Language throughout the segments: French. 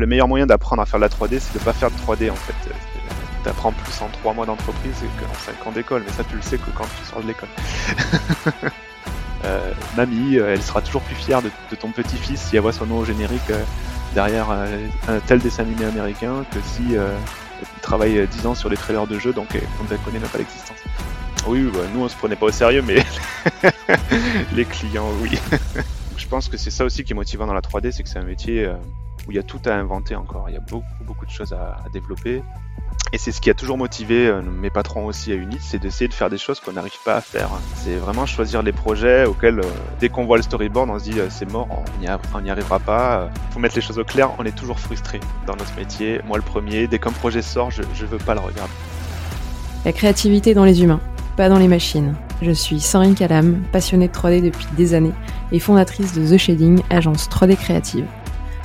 le meilleur moyen d'apprendre à faire de la 3D, c'est de pas faire de 3D en fait. T'apprends plus en 3 mois d'entreprise qu'en 5 ans d'école, mais ça tu le sais que quand tu sors de l'école. euh, mamie, euh, elle sera toujours plus fière de, de ton petit-fils si elle voit son nom au générique euh, derrière euh, un tel dessin animé américain que si il travaille 10 ans sur des trailers de jeux, donc on ne connaît même pas l'existence. Oui, bah, nous on se prenait pas au sérieux, mais les clients, oui. Je pense que c'est ça aussi qui est motivant dans la 3D, c'est que c'est un métier où il y a tout à inventer encore. Il y a beaucoup, beaucoup de choses à, développer. Et c'est ce qui a toujours motivé euh, mes patrons aussi à Unit, c'est d'essayer de faire des choses qu'on n'arrive pas à faire. C'est vraiment choisir les projets auxquels, euh, dès qu'on voit le storyboard, on se dit euh, c'est mort, on n'y arrivera pas. Faut mettre les choses au clair, on est toujours frustré dans notre métier. Moi le premier, dès qu'un projet sort, je ne veux pas le regarder. La créativité dans les humains, pas dans les machines. Je suis Sandrine Calam, passionnée de 3D depuis des années et fondatrice de The Shading, agence 3D créative.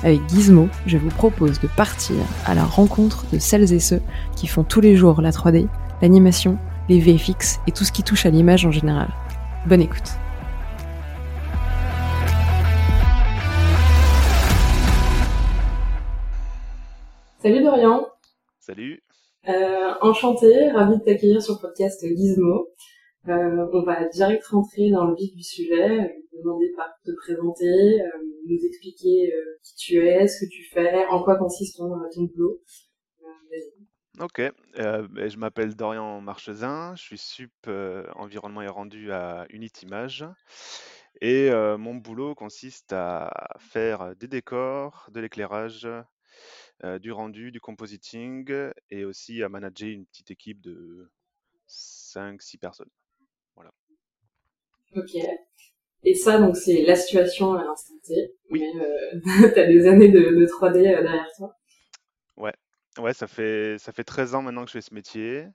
Avec Gizmo, je vous propose de partir à la rencontre de celles et ceux qui font tous les jours la 3D, l'animation, les VFX et tout ce qui touche à l'image en général. Bonne écoute. Salut Dorian. Salut. Euh, enchanté, ravi de t'accueillir sur le podcast Gizmo. Euh, on va direct rentrer dans le vif du sujet, demander par te présenter, euh, nous expliquer euh, qui tu es, ce que tu fais, en quoi consiste ton, ton boulot. Ok, ben, je m'appelle Dorian Marchezin, je suis sup environnement et rendu à Unitimage. Et mon boulot consiste à faire des décors, de l'éclairage, du rendu, du compositing et aussi à manager une petite équipe de 5-6 personnes. Ok. Et ça, donc, c'est la situation à l'instant T. Oui. Mais euh, t'as des années de, de 3D euh, derrière toi. Ouais. Ouais, ça fait, ça fait 13 ans maintenant que je fais ce métier.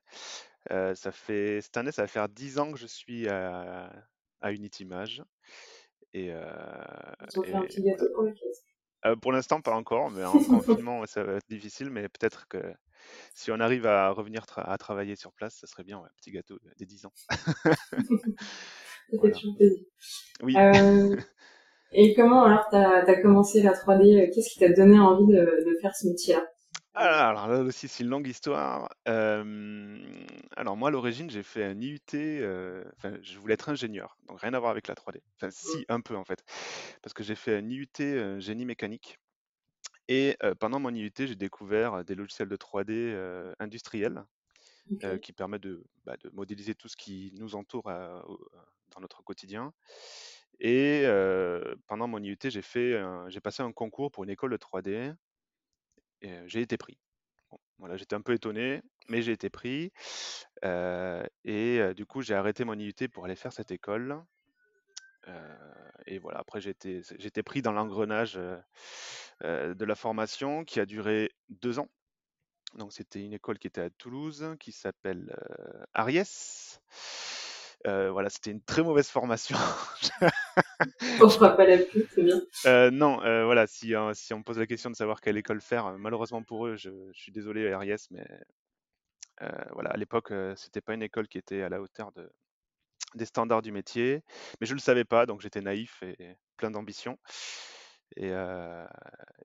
Euh, ça fait, cette année, ça va faire 10 ans que je suis à, à Unitimage. Et, euh, fait un petit gâteau pour euh, Pour l'instant, pas encore, mais en confinement, ça va être difficile. Mais peut-être que si on arrive à revenir tra à travailler sur place, ça serait bien, ouais, petit gâteau des 10 ans. Oui. Euh, et comment alors t'as as commencé la 3D Qu'est-ce qui t'a donné envie de, de faire ce métier-là? Ah, alors là aussi, c'est une longue histoire. Euh, alors moi, à l'origine, j'ai fait un IUT, euh, enfin, je voulais être ingénieur, donc rien à voir avec la 3D. Enfin, si, un peu en fait, parce que j'ai fait un IUT euh, génie mécanique. Et euh, pendant mon IUT, j'ai découvert des logiciels de 3D euh, industriels euh, qui permettent de, bah, de modéliser tout ce qui nous entoure euh, au- dans notre quotidien. Et pendant mon IUT, j'ai fait, j'ai passé un concours pour une école de 3D et euh, j'ai été pris. Voilà, j'étais un peu étonné, mais j'ai été pris. Et du coup, j'ai arrêté mon IUT pour aller faire cette école. Et voilà, après, j'ai été pris dans l'engrenage de la formation qui a duré deux ans. Donc, c'était une école qui était à Toulouse, qui s'appelle Ariès. Euh, voilà, c'était une très mauvaise formation. On fera pas la pub, c'est bien. Euh, non, euh, voilà, si, euh, si on me pose la question de savoir quelle école faire, malheureusement pour eux, je, je suis désolé, Ariès, mais voilà, à l'époque, c'était pas une école qui était à la hauteur de, des standards du métier, mais je le savais pas, donc j'étais naïf et plein d'ambition. Et, euh,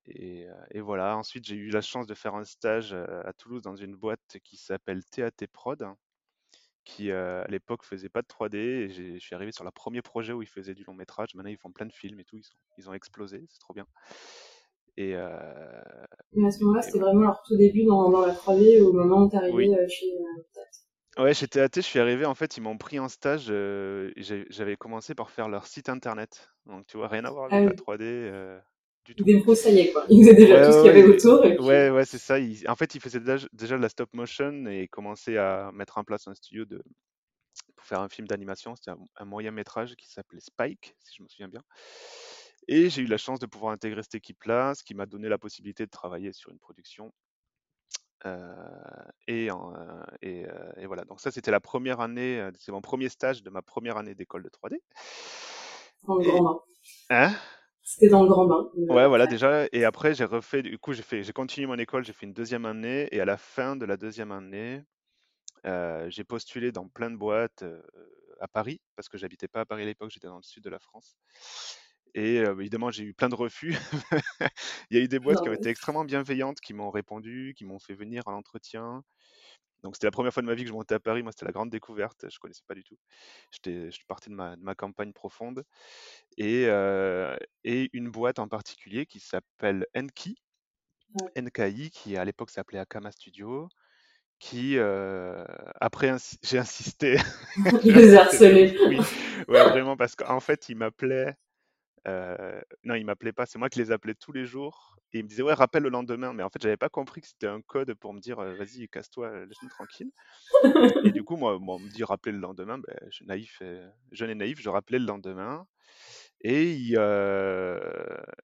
et, et voilà, ensuite j'ai eu la chance de faire un stage à Toulouse dans une boîte qui s'appelle TAT Prod, qui euh, à l'époque faisait pas de 3D, et je suis arrivé sur leur premier projet où ils faisaient du long métrage. Maintenant ils font plein de films et tout, ils, sont- ils ont explosé, c'est trop bien. Et, euh, Mais à ce moment-là, c'était vraiment leur tout début dans, dans la 3D au moment où t'arrivais Oui. euh, chez Tat. Ouais, chez TAT, je suis arrivé, en fait, ils m'ont pris en stage, euh, j'avais commencé par faire leur site internet. Donc, tu vois, rien à voir Ah avec la oui. 3D euh, du tout. débroussaillait quoi. Ils faisaient déjà Ouais, tout ce qu'il y avait autour et puis. ouais, ouais, c'est ça. En fait, ils faisaient déjà, de la stop motion et commençaient à mettre en place un studio de, pour faire un film d'animation. C'était un, un moyen métrage qui s'appelait Spike, si je me souviens bien. Et j'ai eu la chance de pouvoir intégrer cette équipe-là, ce qui m'a donné la possibilité de travailler sur une production. Euh, et, en, euh, et, euh, et voilà, donc ça c'était la première année, c'est mon premier stage de ma première année d'école de 3D. dans le Et grand hein? C'était dans le grand bain. Ouais, voilà déjà. Et après j'ai refait, du coup j'ai fait, j'ai continué mon école, j'ai fait une deuxième année et à la fin de la deuxième année, euh, j'ai postulé dans plein de boîtes euh, à Paris parce que j'habitais pas à Paris à l'époque, j'étais dans le sud de la France. Et euh, évidemment, j'ai eu plein de refus. Il y a eu des boîtes qui ont été extrêmement bienveillantes, qui m'ont répondu, qui m'ont fait venir à l'entretien. Donc c'était la première fois de ma vie que je montais à Paris. Moi, c'était la grande découverte. Je connaissais pas du tout. J'étais, je partais de ma, de ma campagne profonde. Et, euh, et une boîte en particulier qui s'appelle Enki, Ouais. NKI, qui à l'époque s'appelait Akama Studio, qui, euh, après, j'ai insisté. Il les a harcelés. Oui, ouais, vraiment, parce qu'en fait, il m'appelait. Euh, non, il m'appelait pas, c'est moi qui les appelais tous les jours. Et il me disait, ouais, rappelle le lendemain. Mais en fait, j'avais pas compris que c'était un code pour me dire, euh, vas-y, casse-toi, euh, laisse-nous tranquille. Et du coup, moi, moi, on me dit, rappeler le lendemain. Ben, je suis naïf, jeune et naïf, je rappelais le lendemain. Et, euh,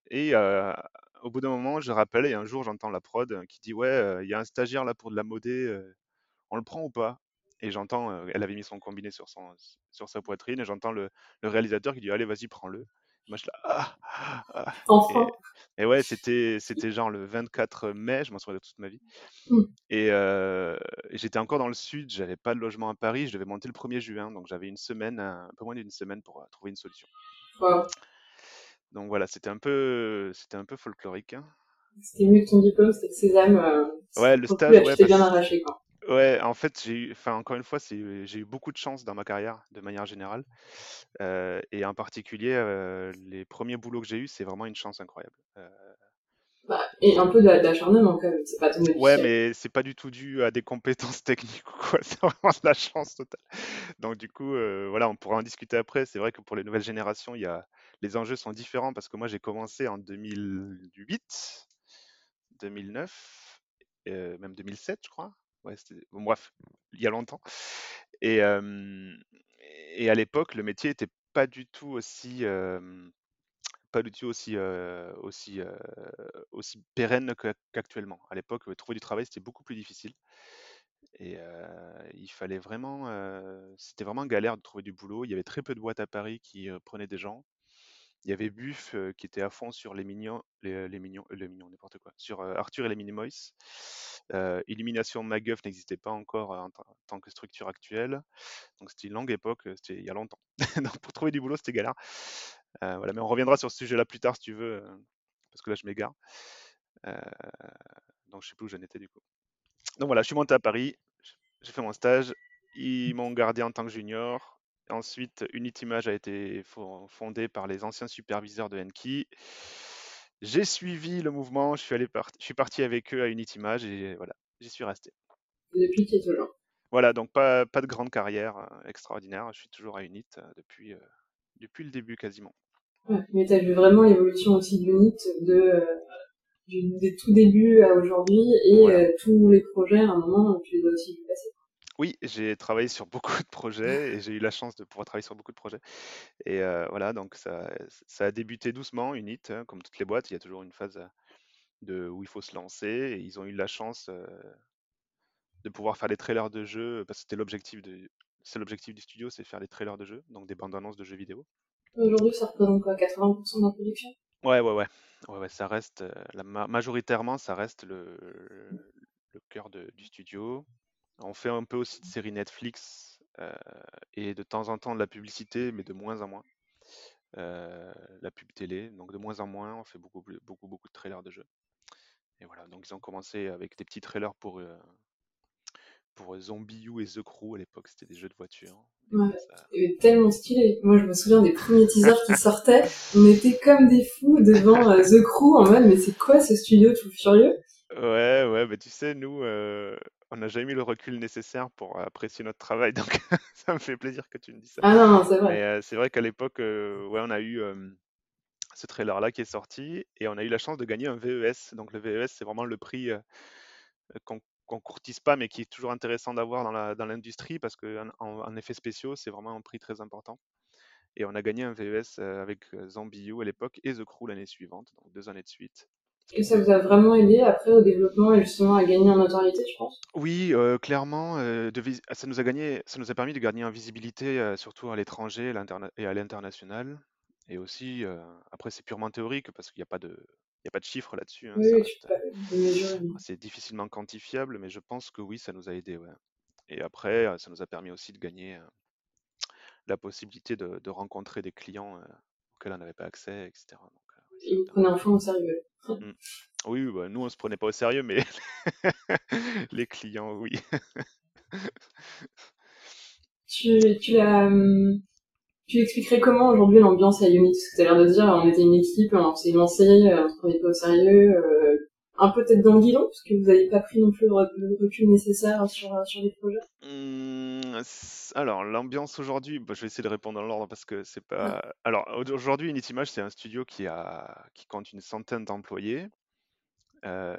et euh, au bout d'un moment, je rappelle, et un jour, j'entends la prod qui dit, ouais, il y a un stagiaire là pour de la modée, on le prend ou pas? Et j'entends, euh, elle avait mis son combiné sur, son, sur sa poitrine, et j'entends le, le réalisateur qui dit, allez, vas-y, prends-le. Moi, je là, ah, ah, ah. Enfin. Et, et ouais, c'était, c'était genre le 24 mai, je m'en souviens de toute ma vie. Mm. Et euh, et j'étais encore dans le sud, j'avais pas de logement à Paris, je devais monter le 1er juin, donc j'avais une semaine, un peu moins d'une semaine pour euh, trouver une solution. Wow. Donc voilà, c'était un peu, c'était un peu folklorique. hein. C'était mieux que ton diplôme, c'était le sésame. Euh, Ouais, le stage, ouais, bien arraché, quoi. Ouais, en fait, j'ai eu, enfin, encore une fois, c'est, j'ai eu beaucoup de chance dans ma carrière, de manière générale. Euh, et en particulier, euh, les premiers boulots que j'ai eus, c'est vraiment une chance incroyable. Euh, Bah, et un peu d'acharnement, quand même. C'est pas tombé ouais, mais c'est pas du tout dû à des compétences techniques ou quoi, c'est vraiment de la chance totale. Donc du coup, euh, voilà, on pourra en discuter après. C'est vrai que pour les nouvelles générations, il y a, les enjeux sont différents parce que moi, j'ai commencé en 2008, 2009, euh, même 2007, je crois. Ouais, bref, il y a longtemps. Et, à l'époque, le métier était pas du tout aussi, pas du tout aussi, aussi, aussi pérenne qu'actuellement. À l'époque, trouver du travail, c'était beaucoup plus difficile. Et il fallait vraiment, c'était vraiment galère de trouver du boulot. Il y avait très peu de boîtes à Paris qui prenaient des gens. Il y avait Buff qui était à fond sur les mignons, les, mignons, les mignons, n'importe quoi, sur Arthur et les Minimoys. Illumination MacGuff n'existait pas encore en, tant- que structure actuelle. Donc c'était une longue époque, c'était il y a longtemps. Pour trouver du boulot, c'était galère. Voilà, mais on reviendra sur ce sujet-là plus tard si tu veux, parce que là je m'égare. Donc je sais plus où j'en étais du coup. Donc voilà, je suis monté à Paris, j'ai fait mon stage, ils m'ont gardé en tant que junior. Ensuite, Unitimage a été fo- fondée par les anciens superviseurs de Enki. J'ai suivi le mouvement, je suis, allé par- je suis parti avec eux à Unitimage et voilà, j'y suis resté. Depuis qu'il est toujours. Voilà, donc pas, pas de grande carrière euh, extraordinaire, je suis toujours à Unit euh, depuis, euh, depuis le début quasiment. Ouais. Mais t'as vu vraiment l'évolution aussi d'Unit de, euh, du, tout débuts à aujourd'hui et Voilà. euh, tous les projets, à un moment, tu les as aussi vu passer. Oui, j'ai travaillé sur beaucoup de projets et j'ai eu la chance de pouvoir travailler sur beaucoup de projets. Et euh, voilà, donc ça, ça a débuté doucement, Unit, hein, comme toutes les boîtes, il y a toujours une phase de, où il faut se lancer. Et ils ont eu la chance euh, de pouvoir faire des trailers de jeux, parce que c'était l'objectif de, c'est l'objectif du studio, c'est faire des trailers de jeux, donc des bandes annonces de jeux vidéo. Aujourd'hui, ça représente quoi 80% de la production? Ouais, ouais, ouais, ouais, ouais, ça reste, la, majoritairement, ça reste le, le cœur de- du studio. On fait un peu aussi de séries Netflix euh, et de temps en temps de la publicité, mais de moins en moins. Euh, la pub télé, donc de moins en moins, on fait beaucoup, beaucoup, beaucoup de trailers de jeux. Et voilà, donc ils ont commencé avec des petits trailers pour, euh, pour Zombie U et The Crew à l'époque, c'était des jeux de voiture. Ouais. ça- tellement stylé. Moi, je me souviens des premiers teasers qui sortaient. On était comme des fous devant euh, The Crew en mode, mais c'est quoi ce studio tout furieux? Ouais, ouais, mais tu sais, nous, euh, on n'a jamais eu le recul nécessaire pour apprécier notre travail, donc ça me fait plaisir que tu me dises ça. Ah non, c'est vrai. Euh, c'est vrai qu'à l'époque, euh, ouais, on a eu euh, ce trailer-là qui est sorti et on a eu la chance de gagner un VES. Donc le VES, c'est vraiment le prix euh, qu'on courtise pas, mais qui est toujours intéressant d'avoir dans l'industrie parce qu'en en, en effets spéciaux, c'est vraiment un prix très important. Et on a gagné un VES avec euh, Zombie U à l'époque et The Crew l'année suivante, donc deux années de suite. Et ça vous a vraiment aidé après au développement et justement à gagner en notoriété, je pense? Oui, euh, clairement, euh, de ça nous a gagné, ça nous a permis de gagner en visibilité, euh, surtout à l'étranger et à l'international. Et aussi, après, c'est purement théorique parce qu'il n'y a pas de, il y a pas de chiffres là-dessus. hein, Oui, c'est difficilement quantifiable, mais je pense que oui, ça nous a aidé. Ouais. Et après, ça nous a permis aussi de gagner la possibilité de, de rencontrer des clients auxquelles on n'avait pas accès, etc. Donc, Et vous prenez un fond au sérieux. Mm. Oui, bah, nous on se prenait pas au sérieux, mais les clients, oui. tu, tu expliquerais comment aujourd'hui l'ambiance à Unity Parce que tu as l'air de dire, on était une équipe, on s'est lancé, on se prenait pas au sérieux, euh, un peu tête dans le guidon, parce que vous n'avez pas pris non plus le recul nécessaire sur, sur les projets? Mmh, Alors, l'ambiance aujourd'hui, bah, je vais essayer de répondre dans l'ordre parce que c'est pas. Alors, aujourd'hui, Unity Image, c'est un studio qui, a... qui compte une centaine d'employés. Euh,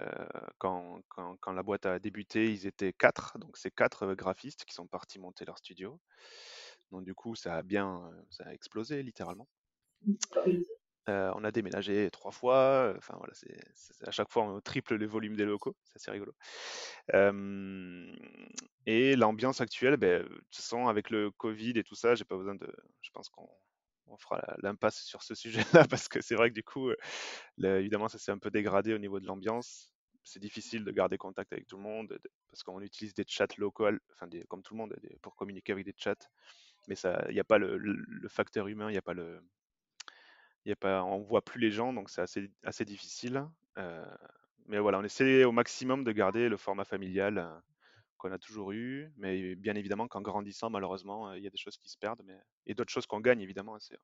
quand, quand, quand, la boîte a débuté, ils étaient quatre, donc c'est quatre graphistes qui sont partis monter leur studio. Donc du coup, ça a bien, ça a explosé littéralement. Euh, on a déménagé trois fois. Enfin voilà, à chaque fois on triple les volumes des locaux. C'est assez rigolo. et l'ambiance actuelle, ben, de toute façon, avec le Covid et tout ça, j'ai pas besoin de. Je pense qu'on fera l'impasse sur ce sujet-là parce que c'est vrai que du coup, évidemment, ça s'est un peu dégradé au niveau de l'ambiance. C'est difficile de garder contact avec tout le monde parce qu'on utilise des chats locaux, enfin comme tout le monde, pour communiquer avec des chats mais il n'y a pas le, le, facteur humain, il n'y a pas le, y a pas, on voit plus les gens, donc c'est assez, assez difficile. Euh, mais voilà, on essaie au maximum de garder le format familial euh, qu'on a toujours eu, mais bien évidemment qu'en grandissant, malheureusement, euh, il y a des choses qui se perdent, mais et d'autres choses qu'on gagne évidemment. C'est,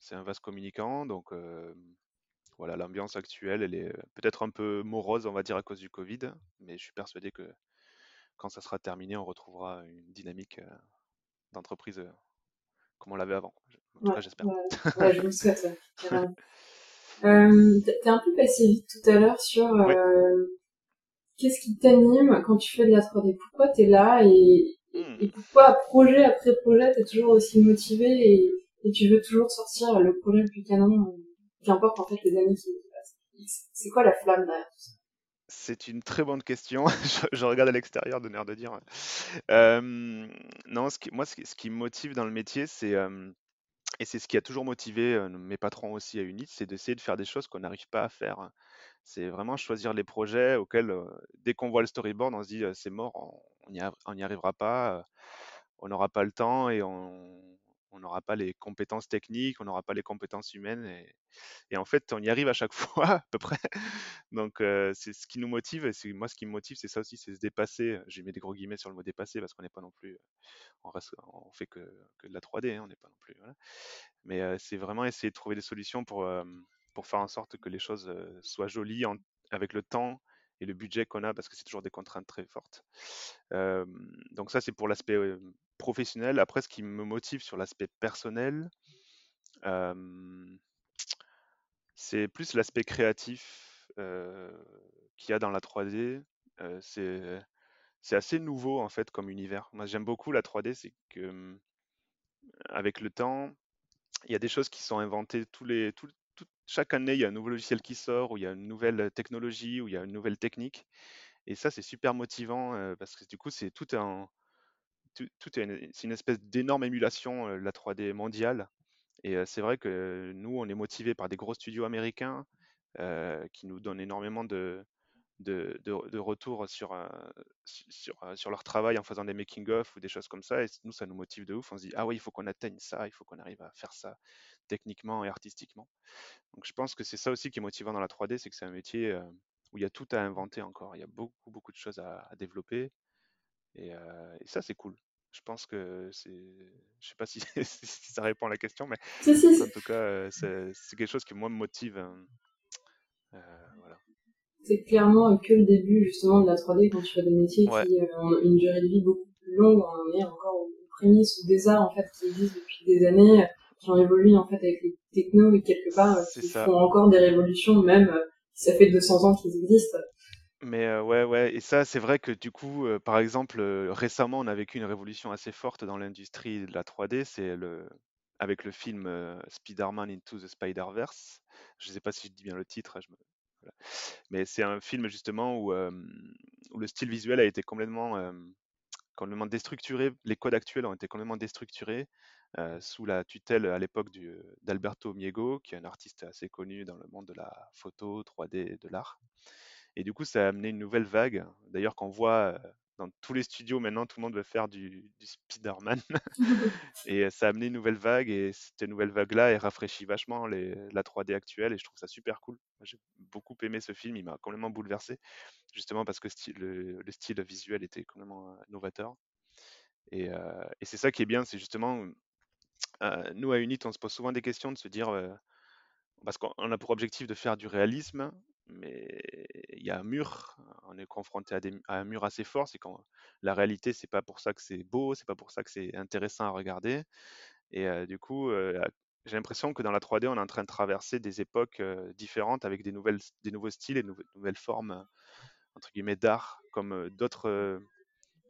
c'est un vaste communicant, donc voilà, l'ambiance actuelle, elle est peut-être un peu morose, on va dire à cause du Covid, mais je suis persuadé que quand ça sera terminé, on retrouvera une dynamique d'entreprise comme on l'avait avant. En tout cas, j'espère. Ouais, je le souhaite. euh, T'es un peu passé vite tout à l'heure sur euh, qu'est-ce qui t'anime quand tu fais de la 3D Pourquoi t'es là et, hmm. et pourquoi projet après projet t'es toujours aussi motivé et, et, tu veux toujours sortir le projet le plus canon, qu'importe en fait les années qui passent. C'est quoi la flamme derrière tout ça? C'est une très bonne question. je, regarde à l'extérieur, l'air de dire. Euh, non, ce qui, moi, ce qui, me motive dans le métier, c'est et c'est ce qui a toujours motivé mes patrons aussi à Unit, c'est d'essayer de faire des choses qu'on n'arrive pas à faire. C'est vraiment choisir les projets auxquels, dès qu'on voit le storyboard, on se dit c'est mort, on n'y arrivera pas, on n'aura pas le temps et on n'aura pas les compétences techniques, on n'aura pas les compétences humaines. Et, en fait, on y arrive à chaque fois, à peu près. Donc, c'est ce qui nous motive. Et moi, ce qui me motive, c'est ça aussi, c'est se dépasser. J'ai mis des gros guillemets sur le mot dépasser parce qu'on n'est pas non plus. On, reste, on fait que, que, de la 3D, hein, on n'est pas non plus. Mais c'est vraiment essayer de trouver des solutions pour, pour faire en sorte que les choses soient jolies avec le temps le budget qu'on a parce que c'est toujours des contraintes très fortes. donc ça c'est pour l'aspect professionnel. Après ce qui me motive sur l'aspect personnel, c'est plus l'aspect créatif qu'il y a dans la 3D. c'est c'est assez nouveau en fait comme univers. Moi j'aime beaucoup la 3D, c'est que avec le temps, il y a des choses qui sont inventées tous les, tous, chaque année, il y a un nouveau logiciel qui sort, ou il y a une nouvelle technologie, ou il y a une nouvelle technique. Et ça, c'est super motivant parce que du coup, c'est tout un, tout, une, c'est une espèce d'énorme émulation, la 3D mondiale. Et c'est vrai que nous, on est motivés par des gros studios américains qui nous donnent énormément de, de, de, retours sur, sur, sur, leur travail en faisant des making-of ou des choses comme ça. Et nous, ça nous motive de ouf. On se dit, ah oui, il faut qu'on atteigne ça, il faut qu'on arrive à faire ça techniquement et artistiquement. Donc je pense que c'est ça aussi qui est motivant dans la 3D, c'est que c'est un métier où il y a tout à inventer encore. Il y a beaucoup, beaucoup de choses à, développer. Et, et ça, c'est cool. Je pense que c'est. Je sais pas si, ça répond à la question, mais en tout cas, c'est quelque chose qui, moi, me motive. voilà c'est clairement que le début justement de la 3D quand tu fais des métiers qui euh, ont une durée de vie beaucoup plus longue. On est encore aux prémices ou des arts en fait qui existent depuis des années, qui ont évolué en fait avec les technos et quelque part euh, qui font encore des révolutions même euh, ça fait 200 ans qu'ils existent. Mais ouais, ouais, et ça, c'est vrai que du coup, par exemple, récemment, on a vécu une révolution assez forte dans l'industrie de la 3D, c'est le, avec le film Spider-Man Into the Spider-Verse. Je ne sais pas si je dis bien le titre, je me, mais c'est un film justement où, où, le style visuel a été complètement, complètement déstructuré. Les codes actuels ont été complètement déstructurés sous la tutelle à l'époque d'Alberto Miego, qui est un artiste assez connu dans le monde de la photo, 3D, de l'art. Et du coup, ça a amené une nouvelle vague. D'ailleurs, qu'on voit dans tous les studios maintenant, tout le monde veut faire du, du Spider-Man. et ça a amené une nouvelle vague et cette nouvelle vague-là, elle rafraîchit vachement les, la 3D actuelle et je trouve ça super cool. J'ai beaucoup aimé ce film, il m'a complètement bouleversé, justement parce que le, le, style visuel était complètement novateur. Et, et c'est ça qui est bien, c'est justement, nous à Unit, on se pose souvent des questions de se dire, parce qu'on a pour objectif de faire du réalisme, mais il y a un mur, on est confronté à, un mur assez fort, c'est quand la réalité, c'est pas pour ça que c'est beau, c'est pas pour ça que c'est intéressant à regarder. Et du coup, j'ai l'impression que dans la 3D, on est en train de traverser des époques différentes avec des, nouvelles, des nouveaux styles et de nouvelles formes, entre guillemets, d'art, comme d'autres.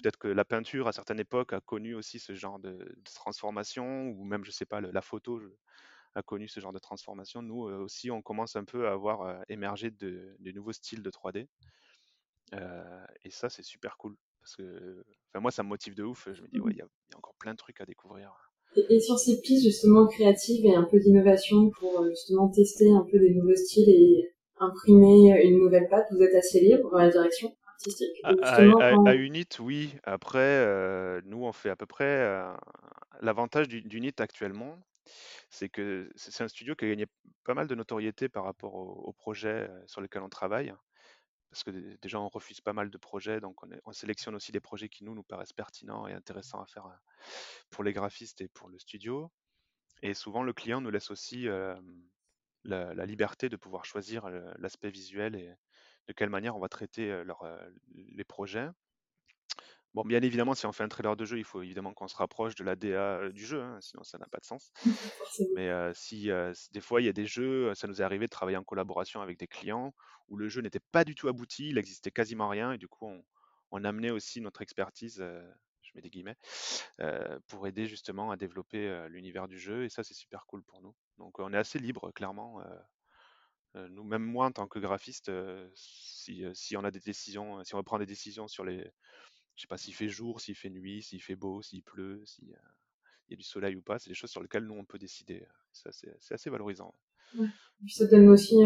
Peut-être que la peinture, à certaines époques, a connu aussi ce genre de, transformation, ou même, je sais pas, la photo a connu ce genre de transformation. Nous euh, aussi, on commence un peu à avoir euh, émergé de, nouveaux styles de 3D. Euh, et ça, c'est super cool. Parce que moi, ça me motive de ouf. Je me dis, ouais, il y, a encore plein de trucs à découvrir. Et, sur ces pistes justement créatives et un peu d'innovation pour justement tester un peu des nouveaux styles et imprimer une nouvelle patte, vous êtes assez libre dans la direction? Artistique à, Unit, oui. Après, nous, on fait à peu près l'avantage d'Unit actuellement, c'est que c'est un studio qui a gagné pas mal de notoriété par rapport au, projet sur lequel on travaille. Parce que déjà, on refuse pas mal de projets, donc on, sélectionne aussi des projets qui nous, nous paraissent pertinents et intéressants à faire pour les graphistes et pour le studio. Et souvent, le client nous laisse aussi la, liberté de pouvoir choisir l'aspect visuel et de quelle manière on va traiter les projets. Bon, bien évidemment, si on fait un trailer de jeu, il faut évidemment qu'on se rapproche de la DA du jeu, hein, sinon ça n'a pas de sens. Mais si, des fois il y a des jeux, ça nous est arrivé de travailler en collaboration avec des clients où le jeu n'était pas du tout abouti, il existait quasiment rien, et du coup on, on amenait aussi notre expertise, je mets des guillemets, pour aider justement à développer l'univers du jeu, et ça c'est super cool pour nous. Donc on est assez libre, clairement. Nous, même moi en tant que graphiste, si, si on a des décisions, si on prendre des décisions sur les je sais pas s'il fait jour, s'il fait nuit, s'il fait beau, s'il pleut, s'il y a du soleil ou pas. C'est des choses sur lesquelles nous, on peut décider. C'est assez valorisant. Ouais. ça donne aussi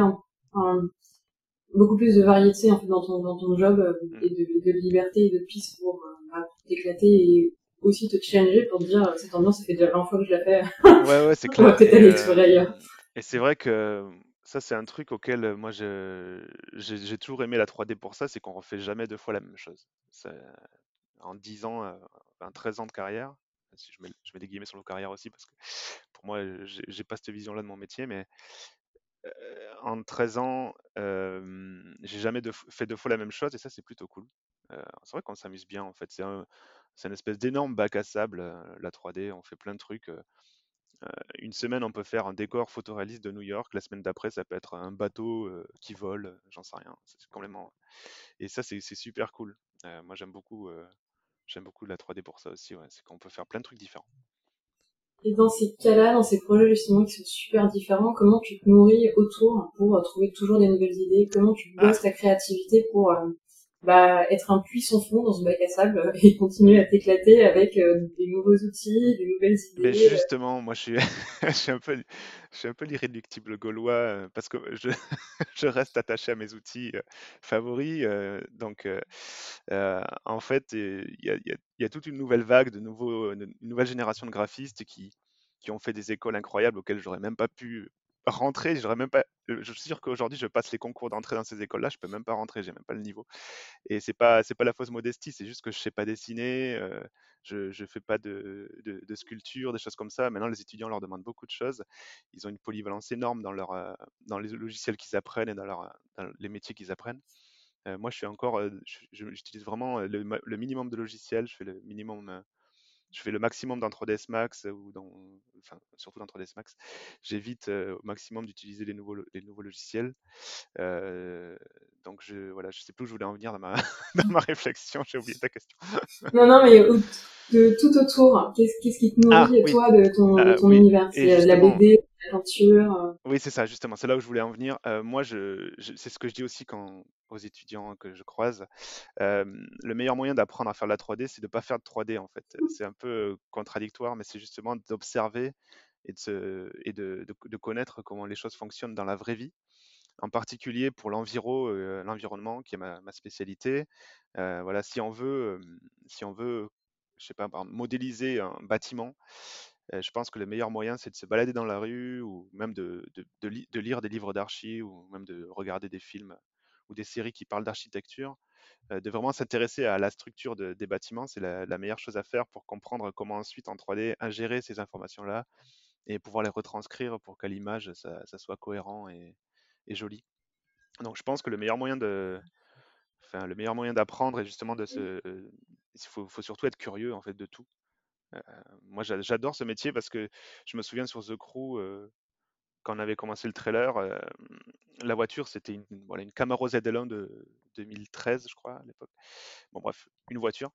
beaucoup plus de variété en fait, dans, ton, dans ton job euh, mmh. et de, de, liberté et de piste pour, euh, bah, t'éclater et aussi te challenger pour te dire cette ambiance, ça fait déjà 20 fois que je la fais. Ouais, ouais, c'est clair. Peut-être aller explorer ailleurs. Et c'est vrai que ça, c'est un truc auquel moi j'ai toujours aimé la 3D pour ça, c'est qu'on refait jamais deux fois la même chose. En 10 ans, 13 ans de carrière, je mets, je mets des guillemets sur le carrière aussi parce que pour moi, j'ai pas cette vision-là de mon métier, mais en 13 ans, j'ai jamais fait deux fois la même chose et ça, c'est plutôt cool. c'est vrai qu'on s'amuse bien en fait. C'est un, une espèce d'énorme bac à sable, la 3D. On fait plein de trucs une semaine, on peut faire un décor photoréaliste de New York. La semaine d'après, ça peut être un bateau qui vole, j'en sais rien. C'est complètement. Et ça, c'est super cool. moi, j'aime beaucoup, j'aime beaucoup la 3D pour ça aussi. Ouais. C'est qu'on peut faire plein de trucs différents. Et dans ces cas-là, dans ces projets justement qui sont super différents, comment tu te nourris autour pour trouver toujours des nouvelles idées? Comment tu ah. bosses ta créativité pour être un puits sans fond dans ce bac à sable et continuer à t'éclater avec euh, des nouveaux outils, des nouvelles idées. Mais justement, moi je suis, un peu, je suis un peu l'irréductible gaulois euh, parce que je, reste attaché à mes outils euh, favoris. donc, en fait, il y a, y a, toute une nouvelle vague de nouveaux, une nouvelle génération de graphistes qui, qui ont fait des écoles incroyables auxquelles j'aurais même pas pu rentrer, j'aurais même pas. Je suis sûr qu'aujourd'hui, je passe les concours d'entrée dans ces écoles-là, je peux même pas rentrer, j'ai même pas le niveau. Et c'est pas, c'est pas la fausse modestie, c'est juste que je sais pas dessiner, euh, je, je fais pas de, de, sculpture, des choses comme ça. Maintenant, les étudiants leur demandent beaucoup de choses. Ils ont une polyvalence énorme dans leur, euh, dans les logiciels qu'ils apprennent et dans, leur, les métiers qu'ils apprennent. Euh, moi, je suis encore, j'utilise vraiment le, minimum de logiciels, je fais le minimum je fais le maximum 3ds Max ou dans, enfin, surtout 3ds Max. J'évite au maximum d'utiliser les nouveaux logiciels. Donc je, voilà, je sais plus où je voulais en venir dans ma, dans ma réflexion. J'ai oublié ta question. non, non, mais de tout autour, qu'est-ce qui te nourrit ah, toi de ton, de ton univers? C'est la BD, euh. Oui, c'est ça, justement. C'est là où je voulais en venir. Euh, moi, je, c'est ce que je dis aussi quand, aux étudiants que je croise. le meilleur moyen d'apprendre à faire de la 3D, c'est de ne pas faire de 3D, en fait. Mmh. C'est un peu contradictoire, mais c'est justement d'observer et, de, et de, de, connaître comment les choses fonctionnent dans la vraie vie. En particulier pour l'enviro, l'environnement qui est ma, spécialité. voilà, si on veut, si on veut, je sais pas, modéliser un bâtiment, je pense que le meilleur moyen, c'est de se balader dans la rue ou même de, de, lire des livres d'archi ou même de regarder des films ou des séries qui parlent d'architecture. de vraiment s'intéresser à la structure des bâtiments, c'est la, meilleure chose à faire pour comprendre comment ensuite en 3D ingérer ces informations-là et pouvoir les retranscrire pour qu'à l'image, ça, soit cohérent et, joli. Donc je pense que le meilleur moyen de, enfin, le meilleur moyen d'apprendre est justement de se, il faut, faut, surtout être curieux en fait de tout. Euh, moi, j'adore ce métier parce que je me souviens sur The Crew, euh, quand on avait commencé le trailer, euh, la voiture, c'était une, voilà, une Camaro ZL1 de 2013, je crois, à l'époque. Bon, bref, une voiture.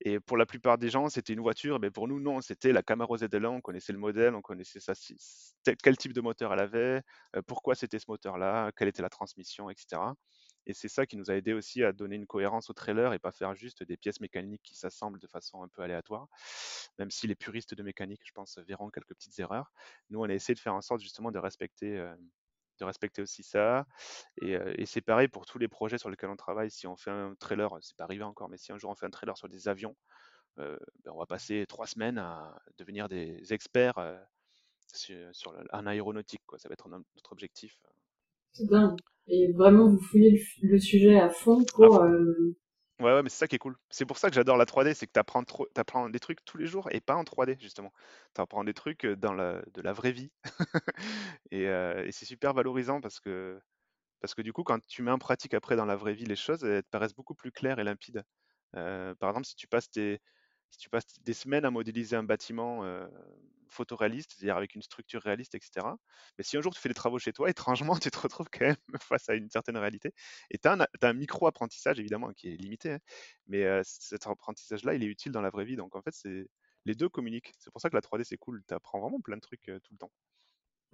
Et pour la plupart des gens, c'était une voiture, mais pour nous, non, c'était la Camaro ZL1. On connaissait le modèle, on connaissait quel type de moteur elle avait, pourquoi c'était ce moteur-là, quelle était la transmission, etc. Et c'est ça qui nous a aidé aussi à donner une cohérence au trailer et pas faire juste des pièces mécaniques qui s'assemblent de façon un peu aléatoire. Même si les puristes de mécanique, je pense, verront quelques petites erreurs. Nous, on a essayé de faire en sorte justement de respecter, euh, de respecter aussi ça. Et, c'est pareil pour tous les projets sur lesquels on travaille. Si on fait un trailer, c'est pas arrivé encore, mais si un jour on fait un trailer sur des avions, euh, ben, on va passer trois semaines à devenir des experts sur, un aéronautique. Quoi. Ça va être notre objectif. C'est dingue. Et vraiment, vous fouillez le, sujet à fond pour. Euh, ouais, ouais, mais c'est ça qui est cool. C'est pour ça que j'adore la 3D, c'est que tu apprends, des trucs tous les jours et pas en 3D, justement. Tu apprends des trucs dans la, de la vraie vie. Et, c'est super valorisant parce que, parce que du coup, quand tu mets en pratique après dans la vraie vie les choses, elles te paraissent beaucoup plus claires et limpides. par exemple, si tu passes tes, si tu passes des semaines à modéliser un bâtiment photoréaliste, c'est-à-dire avec une structure réaliste, etc. Mais si un jour tu fais des travaux chez toi, étrangement, tu te retrouves quand même face à une certaine réalité. Et tu as, un micro-apprentissage, évidemment, qui est limité, hein, mais cet apprentissage-là, il est utile dans la vraie vie. Donc en fait, les deux communiquent. C'est pour ça que la 3D, c'est cool. Tu apprends vraiment plein de trucs tout le temps.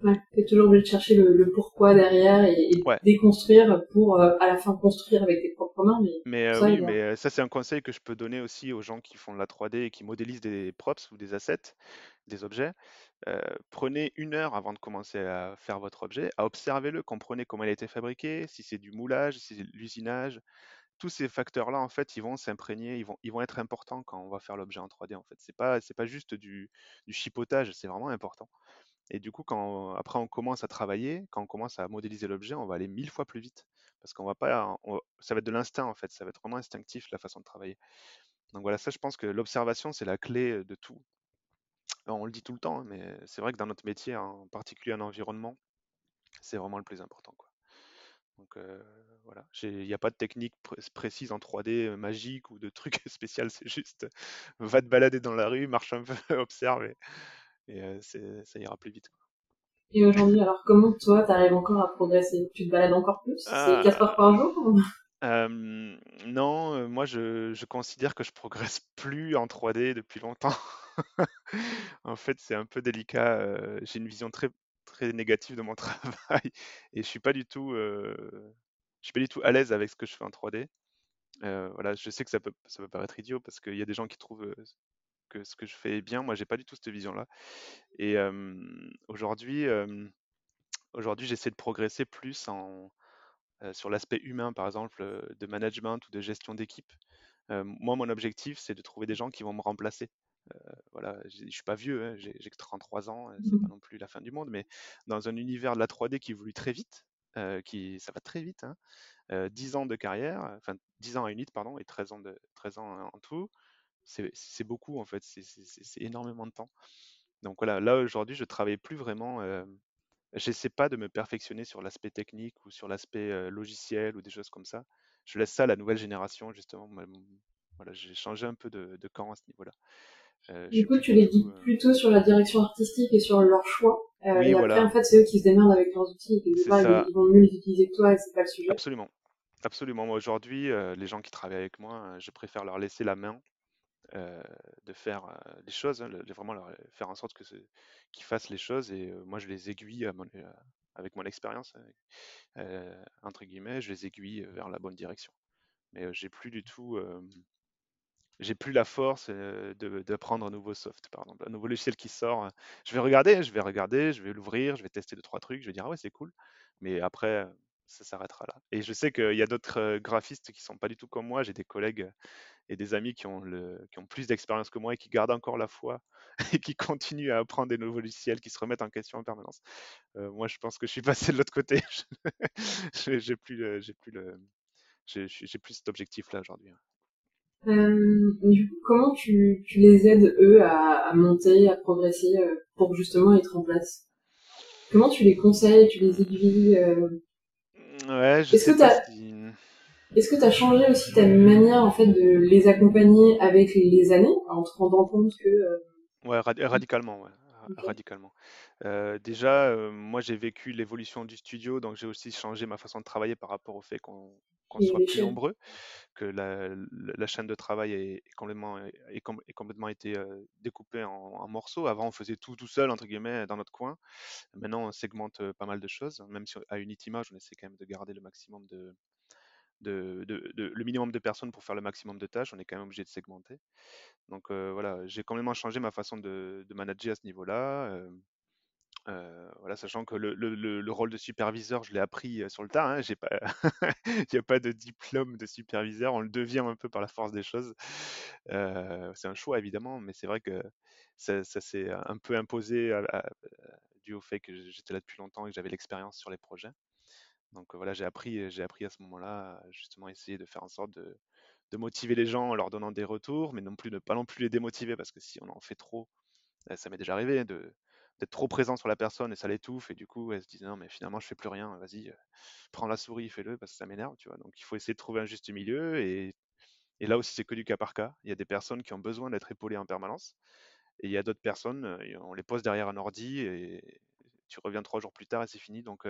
Ouais, t'es toujours obligé de chercher le, pourquoi derrière et, déconstruire pour à la fin construire avec tes propres mains. Mais, ça, oui, mais ça c'est un conseil que je peux donner aussi aux gens qui font de la 3D et qui modélisent des props ou des assets des objets, prenez une heure avant de commencer à faire votre objet, à observer-le, comprenez comment il a été fabriqué, si c'est du moulage, si c'est de l'usinage. Tous ces facteurs-là, en fait, ils vont s'imprégner, ils vont, ils vont être importants quand on va faire l'objet en 3D. En fait, c'est pas, c'est pas juste du, du chipotage, c'est vraiment important. Et du coup, quand après on commence à travailler, quand on commence à modéliser l'objet, on va aller mille fois plus vite parce qu'on va pas, ça va être de l'instinct en fait, ça va être vraiment instinctif la façon de travailler. Donc voilà, ça, je pense que l'observation, c'est la clé de tout on le dit tout le temps, hein, mais c'est vrai que dans notre métier, en particulier en environnement, c'est vraiment le plus important. Quoi. Donc voilà, il n'y a pas de technique précise en 3D euh, magique ou de truc spécial, c'est juste va te balader dans la rue, marche un peu, observe ça ira plus vite. Et aujourd'hui, alors comment toi, tu arrives encore à progresser? Tu te balades encore plus? C'est 4 heures par jour non, moi je, considère que je progresse plus en 3D depuis longtemps. en fait, c'est un peu délicat. j'ai une vision très, très négative de mon travail et je suis pas du tout, je suis pas du tout à l'aise avec ce que je fais en 3D. voilà, je sais que ça peut, ça peut paraître idiot parce qu'il y a des gens qui trouvent que ce que je fais est bien. Moi, j'ai pas du tout cette vision-là. Et aujourd'hui, aujourd'hui, j'essaie de progresser plus en, sur l'aspect humain, par exemple, de management ou de gestion d'équipe. moi, mon objectif, c'est de trouver des gens qui vont me remplacer. voilà, je suis pas vieux, hein, j'ai que 33 ans, c'est pas mmh. non plus la fin du monde, mais dans un univers de la 3D qui évolue très vite, qui, ça va très vite, hein, 10 ans de carrière, enfin 10 ans à Unit, pardon, et 13 ans, de, 13 ans en tout, c'est beaucoup en fait, c'est énormément de temps. Donc voilà, là aujourd'hui, je travaille plus vraiment J'essaie pas de me perfectionner sur l'aspect technique ou sur l'aspect logiciel ou des choses comme ça. Je laisse ça à la nouvelle génération, justement. Voilà, j'ai changé un peu de, camp à ce niveau-là. du coup, tu les guides plutôt sur la direction artistique et sur leur choix. et après, en fait, c'est eux qui se démerdent avec leurs outils et ils, vont mieux les utiliser que toi et c'est pas le sujet. Absolument. Absolument. Moi, aujourd'hui, les gens qui travaillent avec moi, je préfère leur laisser la main euh, de faire euh, les choses, hein, vraiment faire en sorte que qu'ils fassent les choses et euh, moi je les aiguille avec mon expérience entre guillemets, je les aiguille vers la bonne direction. Mais j'ai plus du tout j'ai plus la force d'apprendre un nouveau soft, par exemple, un nouveau logiciel qui sort. Je vais regarder, je vais regarder, je vais l'ouvrir, je vais tester deux trois trucs, je vais dire ah ouais c'est cool, mais après ça s'arrêtera là. Et je sais qu'il y a d'autres graphistes qui sont pas du tout comme moi. J'ai des collègues et des amis qui ont, le, qui ont plus d'expérience que moi et qui gardent encore la foi et qui continuent à apprendre des nouveaux logiciels, qui se remettent en question en permanence. moi, je pense que je suis passé de l'autre côté. j'ai plus, j'ai plus le, j'ai plus cet objectif-là aujourd'hui. Euh, du coup, comment tu, tu, les aides, eux, à, à monter, à progresser euh, pour justement être en place? Comment tu les conseilles, tu les aiguilles euh... Ouais, je sais que pas Est-ce que tu as changé aussi ta manière en fait de les accompagner avec les années en te rendant compte que euh, Ouais, radicalement, ouais. Radicalement. Euh, déjà, euh, moi j'ai vécu l'évolution du studio, donc j'ai aussi changé ma façon de travailler par rapport au fait qu'on soit plus nombreux, que la, chaîne de travail est, complètement, est, complètement été euh, découpée en, morceaux. Avant, on faisait tout tout seul, entre guillemets, dans notre coin. Maintenant, on segmente pas mal de choses, même si à Unity Image, on essaie quand même de garder le maximum de, le minimum de personnes pour faire le maximum de tâches, on est quand même obligé de segmenter. Donc voilà, j'ai quand même changé ma façon de, manager à ce niveau-là. voilà, sachant que le, rôle de superviseur, je l'ai appris sur le tas. Il n'y a pas de diplôme de superviseur. On le devient un peu par la force des choses. c'est un choix évidemment, mais c'est vrai que ça, s'est un peu imposé dû au fait que j'étais là depuis longtemps et que j'avais l'expérience sur les projets. Donc voilà, j'ai appris, j'ai appris à ce moment-là, justement, essayer de faire en sorte de, motiver les gens en leur donnant des retours, mais non plus ne pas non plus les démotiver parce que si on en fait trop, ça m'est déjà arrivé d'être trop présent sur la personne et ça l'étouffe et du coup elle se dit non mais finalement je fais plus rien, vas-y, prends la souris, fais-le parce que ça m'énerve, tu vois? Donc il faut essayer de trouver un juste milieu et, et là aussi c'est que du cas par cas. Il y a des personnes qui ont besoin d'être épaulées en permanence et il y a d'autres personnes, on les pose derrière un ordi et, tu reviens trois jours plus tard et c'est fini. Donc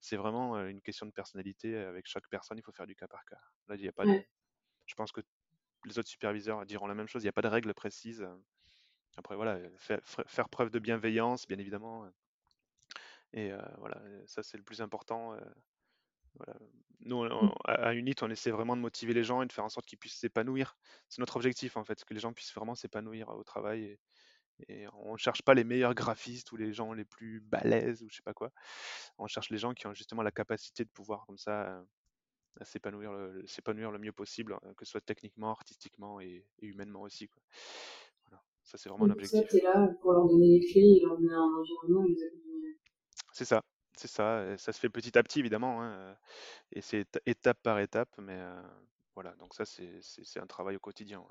c'est vraiment une question de personnalité. Avec chaque personne, il faut faire du cas par cas. Là, il a pas de... Je pense que les autres superviseurs diront la même chose. Il n'y a pas de règle précise. Après, voilà, faire, preuve de bienveillance, bien évidemment. Et voilà, ça c'est le plus important. Nous, mmh. à Unit, on essaie vraiment de motiver les gens et de faire en sorte qu'ils puissent s'épanouir. C'est notre objectif, en fait, que les gens puissent vraiment s'épanouir au travail et, et on cherche pas les meilleurs graphistes ou les gens les plus balèzes ou je sais pas quoi. On cherche les gens qui ont justement la capacité de pouvoir comme ça euh, s'épanouir le, s'épanouir le mieux possible, euh, que ce soit techniquement, artistiquement et, humainement aussi. Quoi. Voilà. Ça, c'est vraiment un objectif. Ça, tu es là pour leur donner les clés et leur donner un environnement C'est ça, c'est ça. ça se fait petit à petit, évidemment. Hein, et c'est étape par étape, mais euh, voilà. Donc, ça, c'est, c'est, un travail au quotidien.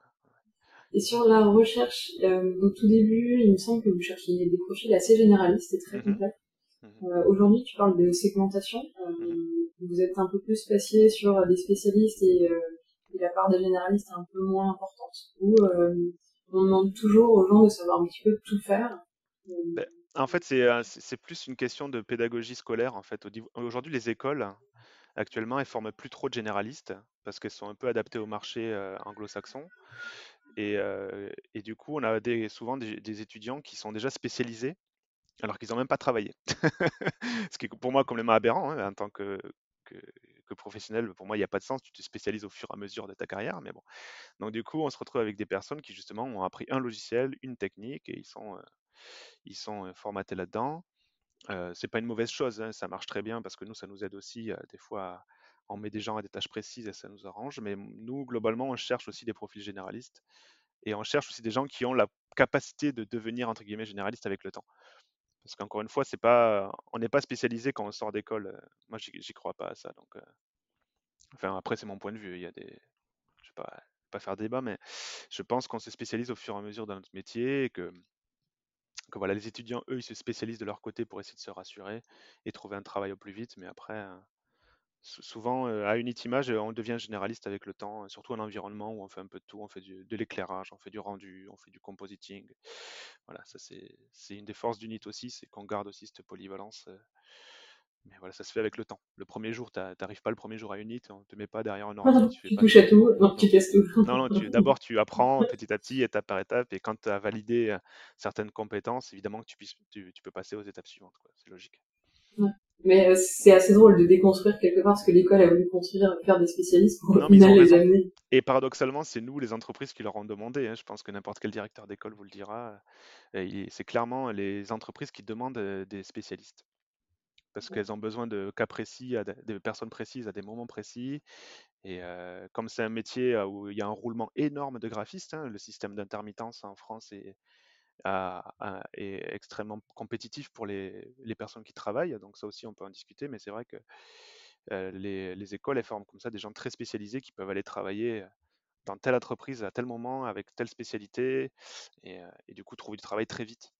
Et sur la recherche, euh, au tout début, il me semble que vous cherchiez des profils assez généralistes et très mhm. complets. Mhm. Euh, Aujourd'hui, tu parles de segmentation. Euh, mhm. Vous êtes un peu plus spécialisé sur des spécialistes et, euh, et, la part des généralistes est un peu moins importante. Ou on demande toujours aux gens de savoir un petit peu tout faire. Ben, en fait, c'est plus une question de pédagogie scolaire. En fait, aujourd'hui, les écoles actuellement, elles forment plus trop de généralistes parce qu'elles sont un peu adaptées au marché anglo-saxon. Et, du coup, on a souvent des, étudiants qui sont déjà spécialisés alors qu'ils n'ont même pas travaillé. Ce qui est pour moi complètement aberrant hein, en tant que, professionnel. Pour moi, il n'y a pas de sens. Tu te spécialises au fur et à mesure de ta carrière. Mais bon. Donc, du coup, on se retrouve avec des personnes qui, justement, ont appris un logiciel, une technique et ils sont, ils sont formatés là-dedans. Euh, c'est pas une mauvaise chose, hein, ça marche très bien parce que nous, ça nous aide aussi des fois on met des gens à des tâches précises et ça nous arrange. Mais nous, globalement, on cherche aussi des profils généralistes et on cherche aussi des gens qui ont la capacité de devenir entre guillemets généralistes avec le temps. Parce qu'encore une fois, c'est pas, on n'est pas spécialisé quand on sort d'école. Moi, j'y crois pas à ça. Donc, enfin, après, c'est mon point de vue. Il y a des, je vais pas, pas faire débat, mais je pense qu'on se spécialise au fur et à mesure dans notre métier et que, que voilà, les étudiants, eux, ils se spécialisent de leur côté pour essayer de se rassurer et trouver un travail au plus vite. Mais après, souvent, euh, à Unity Image, on devient généraliste avec le temps, surtout en environnement où on fait un peu de tout. On fait de l'éclairage, on fait du rendu, on fait du compositing. Voilà, ça c'est une des forces d'Unit aussi, c'est qu'on garde aussi cette polyvalence. Euh, mais voilà, ça se fait avec le temps. Le premier jour, tu n'arrives pas le premier jour à Unit, on ne te met pas derrière un ordi. tu, touches à tout, tu testes tout. non, non, d'abord tu apprends petit à petit, étape par étape, et quand tu as validé euh, certaines compétences, évidemment que tu, puisses, tu, peux passer aux étapes suivantes. C'est logique. Mais euh, c'est assez drôle de déconstruire quelque part ce que l'école a voulu construire, faire des spécialistes pour au final les amener. Et paradoxalement, c'est nous, les entreprises, qui leur ont demandé. Hein. Je pense que n'importe quel directeur d'école vous le dira. C'est clairement les entreprises qui demandent euh, des spécialistes. parce qu'elles ont besoin de cas précis, à de, personnes précises à des moments précis. Et comme c'est un métier où il y a un roulement énorme de graphistes, hein, le système d'intermittence en France est, est, extrêmement compétitif pour les, les, personnes qui travaillent. Donc ça aussi, on peut en discuter, mais c'est vrai que les, les, écoles, elles forment comme ça des gens très spécialisés qui peuvent aller travailler dans telle entreprise à tel moment avec telle spécialité et, du coup trouver du travail très vite.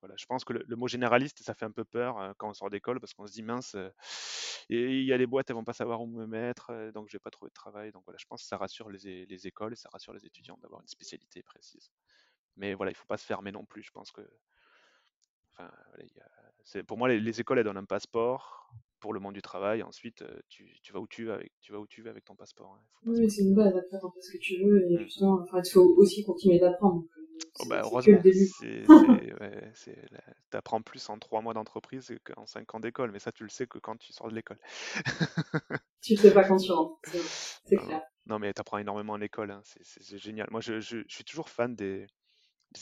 Voilà, je pense que le, mot généraliste, ça fait un peu peur quand on sort d'école parce qu'on se dit mince, il y a des boîtes, elles vont pas savoir où me mettre, donc je vais pas trouver de travail. Donc voilà, je pense que ça rassure les, les écoles et ça rassure les étudiants d'avoir une spécialité précise. Mais voilà, il faut pas se fermer non plus. Je pense que, enfin, pour moi les, écoles elles donnent un passeport pour le monde du travail. Ensuite, tu, tu, vas où tu veux avec, tu vas où tu veux avec ton passeport. Hein. oui, c'est une base. T'en fais ce que tu veux et mmh. justement, enfin, il faut aussi continuer d'apprendre. Oh bah, heureusement, tu apprends plus en trois mois d'entreprise qu'en cinq ans d'école, mais ça tu le sais que quand tu sors de l'école. tu ne sais pas quand tu rentres, c'est clair. Non, mais tu apprends énormément en école, hein, c'est génial. Moi je, je, suis toujours fan des,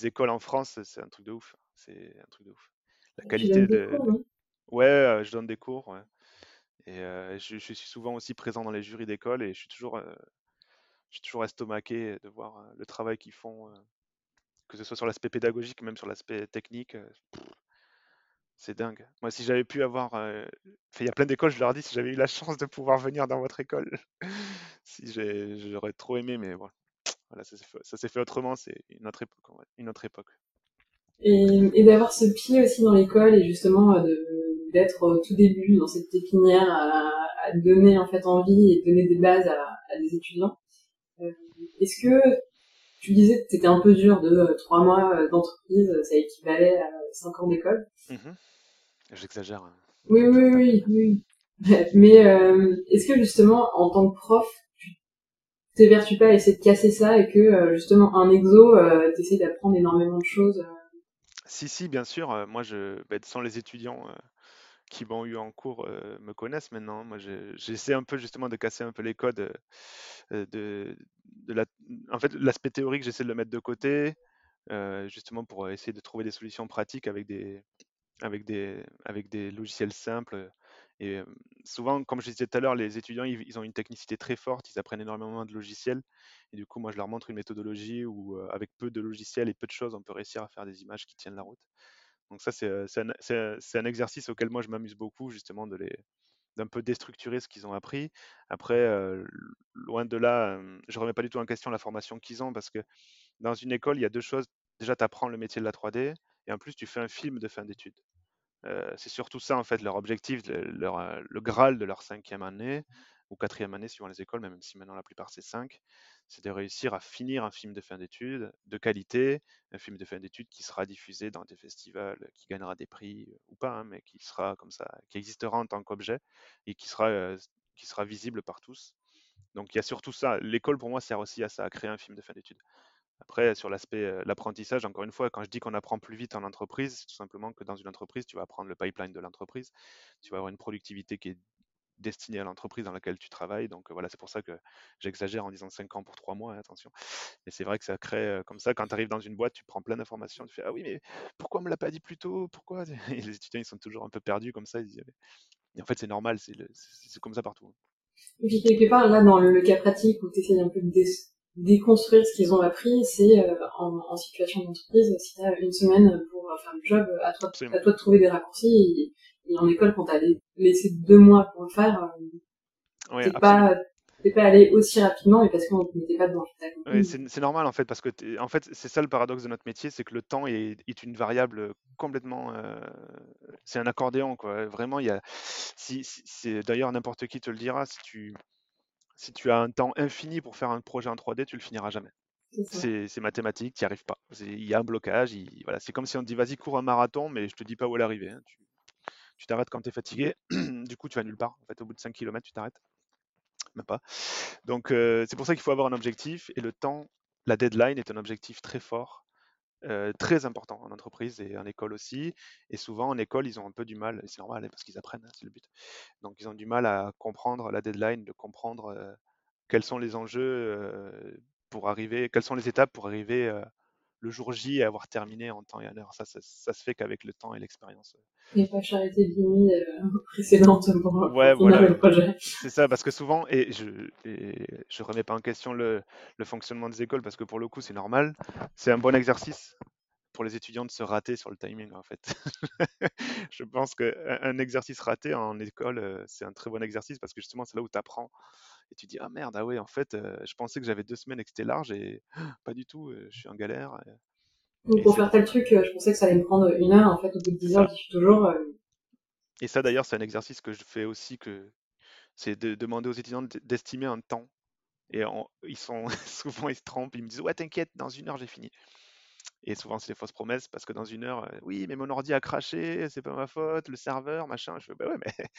écoles en France, c'est un truc de ouf. C'est un truc de ouf. La qualité de. Cours, ouais, euh, je donne des cours, ouais. Et euh, je, suis souvent aussi présent dans les jurys d'école et je suis toujours, euh, je suis toujours estomaqué de voir le travail qu'ils font que ce soit sur l'aspect pédagogique, même sur l'aspect technique. C'est dingue. Moi, si j'avais pu avoir. Il y a plein d'écoles, je leur dis, si j'avais eu la chance de pouvoir venir dans votre école, si j'aurais trop aimé, mais voilà, voilà ça s'est fait, autrement, c'est une autre époque. Une autre époque. Et, d'avoir ce pied aussi dans l'école et justement euh, d'être au tout début dans cette pépinière à, donner en fait envie et donner des bases à, à des étudiants. Est-ce que tu disais que c'était un peu dur de euh, trois mois euh, d'entreprise, ça équivalait à cinq ans d'école? Mhm. J'exagère. Hein. Oui, oui, oui, oui. Mais euh, est-ce que justement, en tant que prof, t'évertues pas essayer de casser ça et que justement un exo, euh, t'essaies d'apprendre énormément de choses Si, si, bien sûr. moi, je, bah, sans les étudiants qui m'ont eu en cours me connaissent maintenant. Moi, j'essaie un peu justement de casser un peu les codes de, la, en fait, l'aspect théorique, j'essaie de le mettre de côté, justement pour essayer de trouver des solutions pratiques avec des, avec des, avec des logiciels simples. Et souvent, comme je disais tout à l'heure, les étudiants, ils, ont une technicité très forte, ils apprennent énormément de logiciels. Et du coup, moi, je leur montre une méthodologie où, avec peu de logiciels et peu de choses, on peut réussir à faire des images qui tiennent la route. Donc ça, c'est un, exercice auquel moi, je m'amuse beaucoup, justement, de les, d'un peu déstructurer ce qu'ils ont appris. Après, loin de là, je ne remets pas du tout en question la formation qu'ils ont parce que dans une école, il y a deux choses. Déjà, tu apprends le métier de la 3D et en plus, tu fais un film de fin d'études. C'est surtout ça, en fait, leur objectif, le, Graal de leur cinquième année ou quatrième année suivant les écoles, même si maintenant la plupart c'est cinq, c'est de réussir à finir un film de fin d'études de qualité, un film de fin d'études qui sera diffusé dans des festivals, qui gagnera des prix ou pas, hein, mais qui sera comme ça, qui existera en tant qu'objet et qui sera, qui sera visible par tous. Donc il y a surtout ça. L'école pour moi sert aussi à ça, à créer un film de fin d'études. Après, sur l'aspect l'apprentissage, encore une fois, quand je dis qu'on apprend plus vite en entreprise, c'est tout simplement que dans une entreprise, tu vas apprendre le pipeline de l'entreprise, tu vas avoir une productivité qui est destiné à l'entreprise dans laquelle tu travailles. Donc voilà, c'est pour ça que j'exagère en disant 5 ans pour 3 mois, hein, attention. Mais c'est vrai que ça crée comme ça, quand tu arrives dans une boîte, tu prends plein d'informations, tu fais Ah oui, mais pourquoi on me l'a pas dit plus tôt? Pourquoi? Et les étudiants, ils sont toujours un peu perdus comme ça. Et en fait, c'est normal, c'est comme ça partout. Et puis quelque part, là, dans le, cas pratique où tu essayes un peu de déconstruire ce qu'ils ont appris, c'est en, situation d'entreprise, si tu as une semaine pour faire le job, à toi, à toi de trouver des raccourcis et en école, quand t'as laissé deux mois pour le faire, euh, t'es pas, pas allé aussi rapidement et parce qu'on n'était pas dedans. c'est normal en fait, parce que en fait, c'est ça le paradoxe de notre métier, c'est que le temps est, est une variable complètement. Euh, c'est un accordéon, quoi. Vraiment, il y a. Si, c'est d'ailleurs n'importe qui te le dira, si tu, si tu as un temps infini pour faire un projet en 3D, tu le finiras jamais. C'est mathématique, tu n'y arrives pas. Il y a un blocage. voilà, c'est comme si on te dit vas-y, cours un marathon, mais je te dis pas où l'arriver. Hein. Tu, tu t'arrêtes quand tu es fatigué, du coup tu vas nulle part. En fait, au bout de 5 km, tu t'arrêtes. Même pas. Donc euh, c'est pour ça qu'il faut avoir un objectif et le temps, la deadline est un objectif très fort, euh, très important en entreprise et en école aussi. Et souvent en école, ils ont un peu du mal, et c'est normal hein, parce qu'ils apprennent, hein, c'est le but. Donc ils ont du mal à comprendre la deadline, de comprendre euh, quels sont les enjeux pour arriver, quelles sont les étapes pour arriver le jour J et avoir terminé en temps et en heure. Ça, ça, se fait qu'avavec le temps et l'expérience. Et pas charité de nuit précédente pour, ouais, voilà. C'est ça, parce que souvent, et je et je remets pas en question le, le fonctionnement des écoles, parce que pour le coup, c'est normal. C'est un bon exercice pour les étudiants de se rater sur le timing en fait. je pense qu'un exercice raté en école, euh, c'est un très bon exercice parce que justement c'est là où tu apprends et tu dis ah merde ah ouais en fait euh, je pensais que j'avais deux semaines et que c'était large et pas du tout euh, je suis en galère. pour faire tel truc je pensais que ça allait me prendre une heure en fait au bout de dix heures je suis toujours. Et ça d'ailleurs c'est un exercice que je fais aussi que c'est de demander aux étudiants d'estimer un temps et ils sont souvent ils se trompent ils me disent ouais t'inquiète dans une heure j'ai fini. Et souvent, c'est des fausses promesses parce que dans une heure, euh, oui, mais mon ordi a craché, c'est pas ma faute, le serveur, machin. Je fais, bah ouais, mais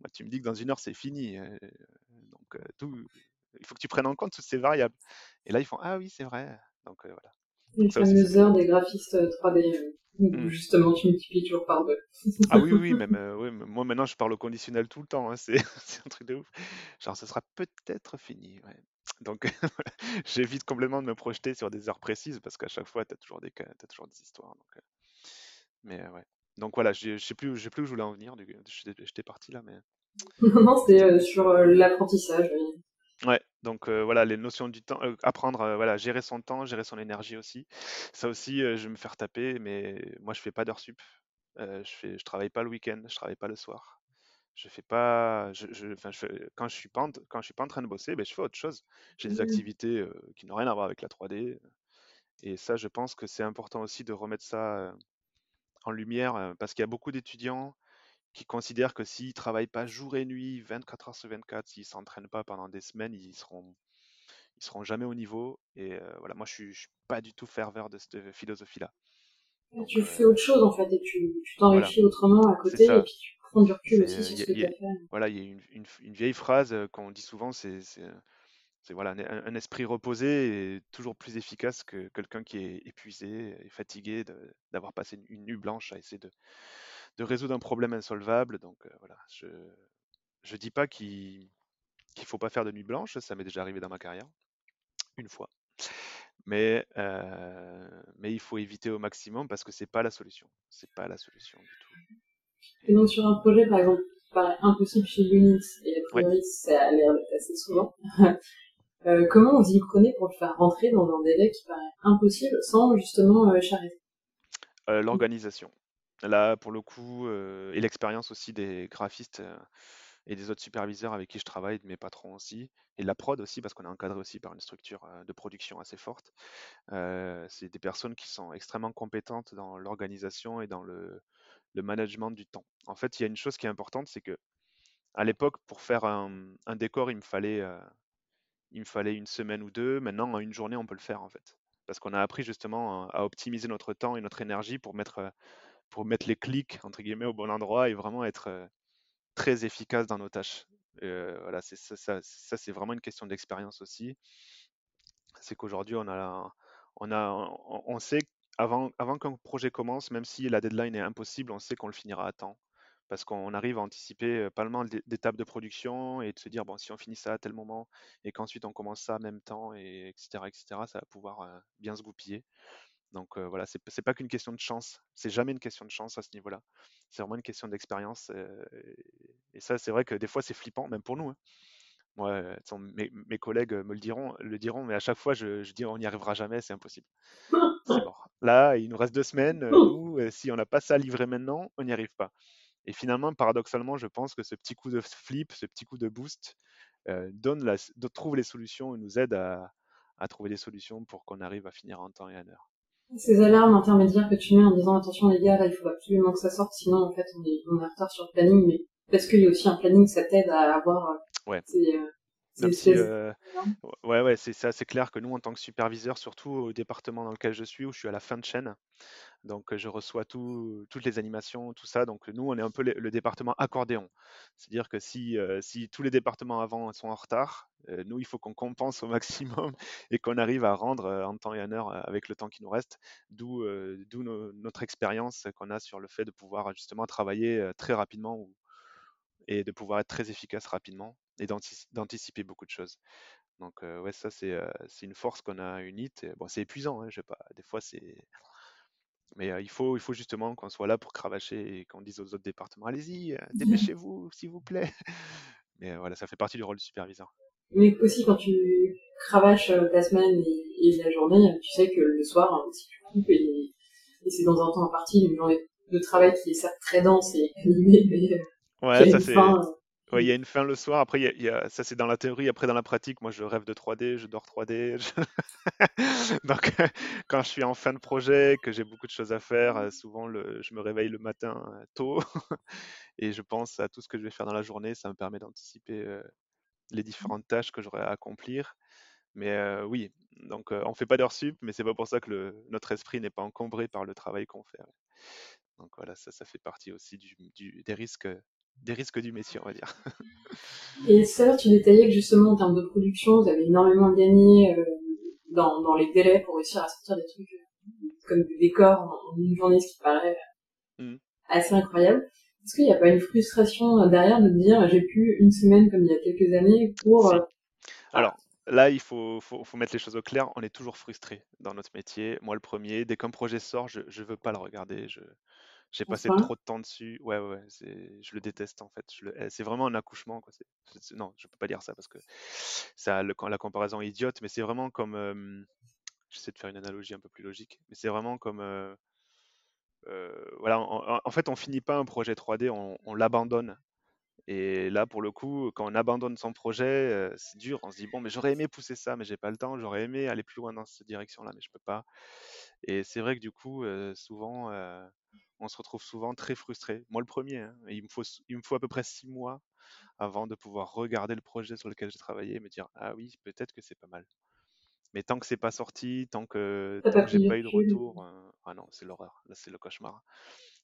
moi, tu me dis que dans une heure, c'est fini. Euh, donc, euh, tout, il faut que tu prennes en compte toutes ces variables. Et là, ils font, ah oui, c'est vrai. Donc, voilà. Les fameuses heures des graphistes 3D, mmh. justement, tu multiplies toujours par deux. ah oui, oui, même, oui, moi maintenant, je parle au conditionnel tout le temps. Hein, c'est un truc de ouf. Genre, ce sera peut-être fini. Ouais. Donc, j'évite complètement de me projeter sur des heures précises parce qu'à chaque fois, tu as toujours des as toujours des histoires. Donc, mais ouais. Donc voilà, je sais plus, sais plus où je voulais en venir. J'étais parti là, mais. non, c'est sur l'apprentissage. Ouais, donc voilà, les notions du temps, apprendre, voilà, gérer son temps, gérer son énergie aussi. Ça aussi, je vais me faire taper, mais moi je fais pas d'heures sup. je fais, je travaille pas le week-end, je travaille pas le soir je fais pas je, je, quand je suis pas en, quand je suis pas en train de bosser ben, je fais autre chose. J'ai des mmh. activités qui n'ont rien à voir avec la 3D et ça je pense que c'est important aussi de remettre ça en lumière parce qu'il y a beaucoup d'étudiants qui considèrent que s'ils travaillent pas jour et nuit 24 heures sur 24 s'ils s'entraînent pas pendant des semaines ils seront ils seront jamais au niveau et voilà moi je suis, suis pas du tout ferveur de cette philosophie là tu fais autre chose en fait et tu t'enrichis autrement à côté et puis tu du recul aussi sur ce que tu as fait. Voilà, il y a une, une, une vieille phrase qu'on dit souvent, c'est voilà, un, esprit reposé est toujours plus efficace que quelqu'un qui est épuisé et fatigué d'avoir passé une, nuit blanche à essayer de, de résoudre un problème insolvable. Donc voilà, je je dis pas qu'il qu'il faut pas faire de nuit blanche, ça m'est déjà arrivé dans ma carrière, une fois. Mais, mais il faut éviter au maximum parce que c'est pas la solution. C'est pas la solution du tout. Et donc sur un projet, par exemple, qui paraît impossible chez Unix, et a priori ça a l'air d'être assez souvent, euh, comment vous y prenez pour le faire rentrer dans un délai qui paraît impossible sans justement euh, charreter euh, L'organisation. Là, pour le coup, et l'expérience aussi des graphistes et des autres superviseurs avec qui je travaille, de mes patrons aussi, et la prod aussi, parce qu'on est encadré aussi par une structure de production assez forte. c'est des personnes qui sont extrêmement compétentes dans l'organisation et dans le, le management du temps. En fait, il y a une chose qui est importante, c'est que à l'époque, pour faire un, décor, il me fallait, euh, il me fallait une semaine ou deux. Maintenant, en une journée, on peut le faire en fait, parce qu'on a appris justement à, optimiser notre temps et notre énergie pour mettre, euh, pour mettre les clics entre guillemets au bon endroit et vraiment être euh, très efficace dans nos tâches. voilà, ça, ça, ça c'est vraiment une question d'expérience aussi. C'est qu'aujourd'hui, on a, on a, on sait avant, avant qu'un projet commence, même si la deadline est impossible, on sait qu'on le finira à temps. Parce qu'on arrive à anticiper pas mal d'étapes de production et de se dire, bon, si on finit ça à tel moment et qu'ensuite on commence ça en même temps, et etc., etc., ça va pouvoir bien se goupiller. Donc voilà, c'est pas qu'une question de chance. C'est jamais une question de chance à ce niveau-là. C'est vraiment une question d'expérience. et, ça, c'est vrai que des fois, c'est flippant, même pour nous. Hein. Moi, mes, mes, collègues me le diront, le diront, mais à chaque fois, je, je dis, on n'y arrivera jamais, c'est impossible. Là, il nous reste deux semaines. Euh, nous, euh, si on n'a pas ça livré maintenant, on n'y arrive pas. Et finalement, paradoxalement, je pense que ce petit coup de flip, ce petit coup de boost, euh, donne la, trouve les solutions et nous aide à, trouver des solutions pour qu'on arrive à finir en temps et en heure. Ces alarmes intermédiaires que tu mets en disant attention les gars, là il faut absolument que ça sorte, sinon en fait on est, on est en retard sur le planning, mais parce qu'il y a aussi un planning, ça t'aide à avoir ouais. Euh, ouais, ouais, c'est ça, c'est clair que nous, en tant que superviseur, surtout au département dans lequel je suis, où je suis à la fin de chaîne, donc je reçois tout, toutes les animations, tout ça. Donc nous, on est un peu le, département accordéon. C'est-à-dire que si, euh, si tous les départements avant sont en retard, euh, nous, il faut qu'on compense au maximum et qu'on arrive à rendre en temps et en heure avec le temps qui nous reste. D'où d'où notre expérience qu'on a sur le fait de pouvoir justement travailler très rapidement et de pouvoir être très efficace rapidement et d'anticiper beaucoup de choses. Donc ouais, ça c'est c'est une force qu'on a unite. Bon, c'est épuisant, hein, je sais pas. Des fois c'est, mais il faut il faut justement qu'on soit là pour cravacher et qu'on dise aux autres départements, allez-y, dépêchez-vous, s'il vous plaît. Mais voilà, ça fait partie du rôle du superviseur. Mais aussi quand tu cravaches ta semaine et, la journée, tu sais que le soir, hein, si tu coupes et, c'est dans un temps imparti, une journée de travail qui est certes très dense et animée, mais ouais, ça c'est il y a une fin le soir. Après, y a, ça c'est dans la théorie. Après, dans la pratique, moi, je rêve de 3D, je dors 3D. Donc, quand je suis en fin de projet, que j'ai beaucoup de choses à faire, euh, souvent, le, je me réveille le matin euh, tôt et je pense à tout ce que je vais faire dans la journée. Ça me permet d'anticiper euh, les différentes tâches que j'aurai à accomplir. Mais oui, donc on ne fait pas d'heures sup, mais c'est pas pour ça que le, notre esprit n'est pas encombré par le travail qu'on fait. Donc voilà, ça, ça fait partie aussi du, des risques des risques du métier, on va dire. Et ça, tu détaillais que justement en termes de production, vous avez énormément gagné euh, dans, dans, les délais pour réussir à sortir des trucs euh, comme des décors en, une journée, ce qui paraît mmh. assez incroyable. Est-ce qu'il n'y a pas une frustration derrière de dire j'ai plus une semaine comme il y a quelques années pour... Euh, Alors, là, il faut, faut, faut, mettre les choses au clair. On est toujours frustré dans notre métier. Moi, le premier, dès qu'un projet sort, je ne veux pas le regarder. Je, j'ai passé trop de temps dessus. Ouais, ouais, je le déteste en fait. Eh, c'est vraiment un accouchement. Quoi. non, je peux pas dire ça parce que ça, le, la comparaison est idiote, mais c'est vraiment comme. J'essaie de faire une analogie un peu plus logique, mais c'est vraiment comme. voilà, en, fait, on finit pas un projet 3D, on l'abandonne et là, pour le coup, quand on abandonne son projet, c'est dur. On se dit, bon, mais j'aurais aimé pousser ça, mais j'ai pas le temps. J'aurais aimé aller plus loin dans cette direction-là, mais je peux pas. Et c'est vrai que du coup, souvent, on se retrouve souvent très frustré. Moi, le premier, hein, il, me faut, il me faut à peu près six mois avant de pouvoir regarder le projet sur lequel j'ai travaillé et me dire, ah oui, peut-être que c'est pas mal. Mais tant que c'est pas sorti, tant que, tant que j'ai pas eu de retour, ah non, c'est l'horreur. Là, c'est le cauchemar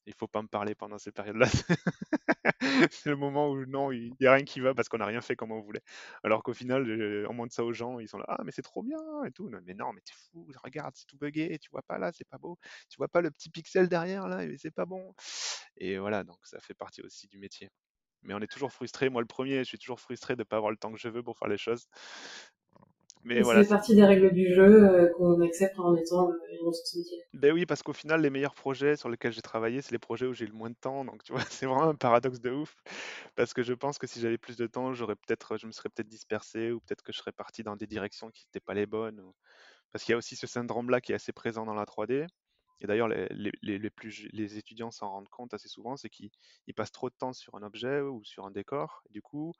il faut pas me parler pendant ces périodes-là. c'est le moment où non, il n'y a rien qui va parce qu'on n'a rien fait comme on voulait. Alors qu'au final, on montre ça aux gens, ils sont là, ah mais c'est trop bien et tout. Mais non, mais t'es fou, regarde, c'est tout buggé, tu vois pas là, c'est pas beau, tu vois pas le petit pixel derrière là, c'est pas bon. Et voilà, donc ça fait partie aussi du métier. Mais on est toujours frustré. Moi, le premier, je suis toujours frustré de ne pas avoir le temps que je veux pour faire les choses. Mais voilà. C'est partie des règles du jeu euh, qu'on accepte en étant euh, une. Ben oui, parce qu'au final, les meilleurs projets sur lesquels j'ai travaillé, c'est les projets où j'ai le moins de temps. Donc, tu vois, c'est vraiment un paradoxe de ouf. Parce que je pense que si j'avais plus de temps, j'aurais peut-être, je me serais peut-être dispersé ou peut-être que je serais parti dans des directions qui n'étaient pas les bonnes. Parce qu'il y a aussi ce syndrome-là qui est assez présent dans la 3D. Et d'ailleurs, les, les, les, plus, les étudiants s'en rendent compte assez souvent, c'est qu'ils passent trop de temps sur un objet ou sur un décor. Et du coup,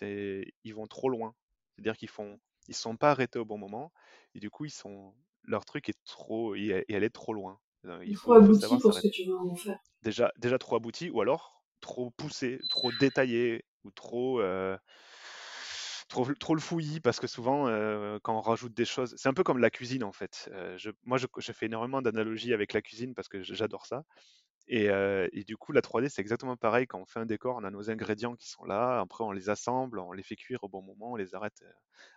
ils vont trop loin. C'est-à-dire qu'ils font ils sont pas arrêtés au bon moment et du coup ils sont leur truc est trop elle est trop loin. Euh, il faut, abouti pour ce que tu veux en faire. Déjà déjà trop abouti ou alors trop poussé, trop détaillé ou trop euh, Trop, trop, le fouillis parce que souvent euh, quand on rajoute des choses, c'est un peu comme la cuisine en fait. je, moi je, je, fais énormément d'analogies avec la cuisine parce que j'adore ça. Et, du coup, la 3D, c'est exactement pareil. Quand on fait un décor, on a nos ingrédients qui sont là. Après, on les assemble, on les fait cuire au bon moment, on les arrête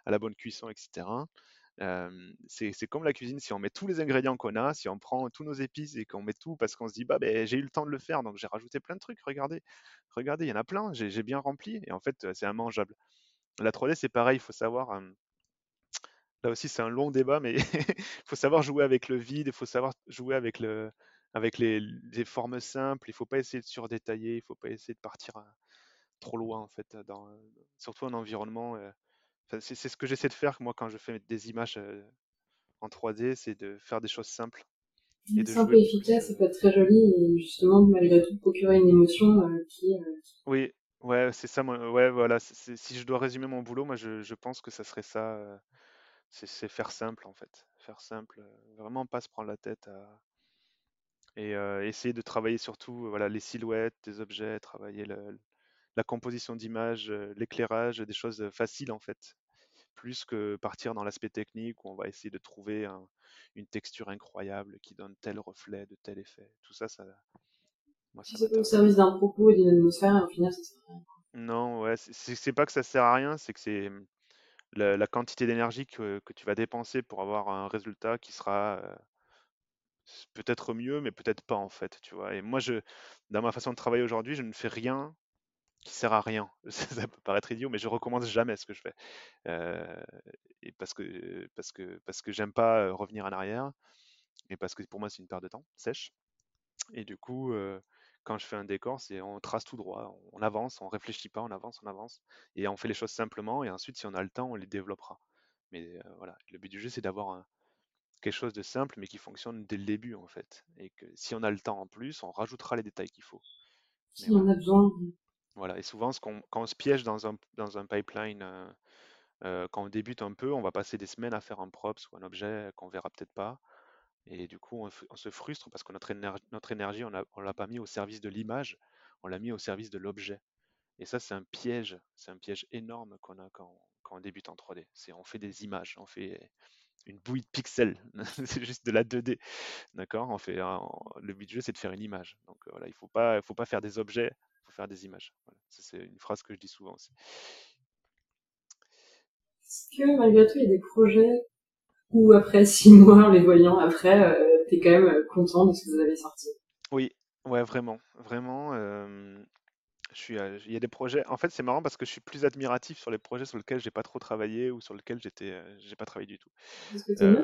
à la bonne cuisson, etc. c'est comme la cuisine. Si on met tous les ingrédients qu'on a, si on prend tous nos épices et qu'on met tout parce qu'on se dit, bah, ben, j'ai eu le temps de le faire, donc j'ai rajouté plein de trucs. Regardez, regardez, il y en a plein. J'ai bien rempli. Et en fait, c'est immangeable. La 3D, c'est pareil. Il faut savoir. là aussi, c'est un long débat, mais il faut savoir jouer avec le vide. Il faut savoir jouer avec le avec les, formes simples. Il faut pas essayer de surdétailler, il faut pas essayer de partir trop loin en fait, dans, surtout un environnement. c'est ce que j'essaie de faire moi quand je fais des images en 3D, c'est de faire des choses simples. Et simple et efficace, ça peut être très joli et justement malgré tout procurer une émotion qui. Oui, ouais, c'est ça. ouais, voilà. si je dois résumer mon boulot, moi je, je pense que ça serait ça. c'est faire simple en fait, faire simple, vraiment pas se prendre la tête à et essayer de travailler surtout voilà, les silhouettes des objets, travailler la composition d'images, l'éclairage, des choses faciles en fait, plus que partir dans l'aspect technique où on va essayer de trouver une texture incroyable qui donne tel reflet de tel effet. Tout ça, ça. Moi, ça c'est au service d'un propos et d'une atmosphère, au final, ça sert à rien. Non, ouais, c'est pas que ça sert à rien, c'est que c'est mmh, la, quantité d'énergie que, que, tu vas dépenser pour avoir un résultat qui sera peut-être mieux, mais peut-être pas en fait, tu vois? Et moi, je, dans ma façon de travailler aujourd'hui, je ne fais rien qui sert à rien. Ça peut paraître idiot, mais je recommence jamais ce que je fais. et parce que parce que parce que j'aime pas revenir en arrière, et parce que pour moi c'est une perte de temps sèche. Et du coup, quand je fais un décor, c'est on trace tout droit, on avance, on réfléchit pas, on avance, on avance, et on fait les choses simplement. Et ensuite, si on a le temps, on les développera. Mais voilà, le but du jeu, c'est d'avoir quelque chose de simple, mais qui fonctionne dès le début en fait. Et que si on a le temps en plus, on rajoutera les détails qu'il faut. Si on a besoin. Voilà, et souvent, quand on se piège dans un, dans un pipeline, quand on débute un peu, on va passer des semaines à faire un props ou un objet qu'on verra peut-être pas. Et du coup, on, se frustre parce que notre énergie, notre énergie on ne l'a pas mis au service de l'image, on l'a mis au service de l'objet. Et ça, c'est un piège, c'est un piège énorme qu'on a quand, quand, on débute en 3D. C'est on fait des images, on fait une bouillie de pixels, c'est juste de la 2D, d'accord On fait le but du jeu, c'est de faire une image. Donc euh, voilà, il faut pas, faut pas faire des objets, il faut faire des images. c'est une phrase que je dis souvent aussi. Est-ce que malgré tout, il y a des projets ou après six mois, les voyant après, euh, t'es quand même euh, content de ce que vous avez sorti? Oui, ouais, vraiment, vraiment. Euh, je suis, il y a des projets. En fait, c'est marrant parce que je suis plus admiratif sur les projets sur lesquels j'ai pas trop travaillé ou sur lesquels j'étais, j'ai pas travaillé du tout. Que euh,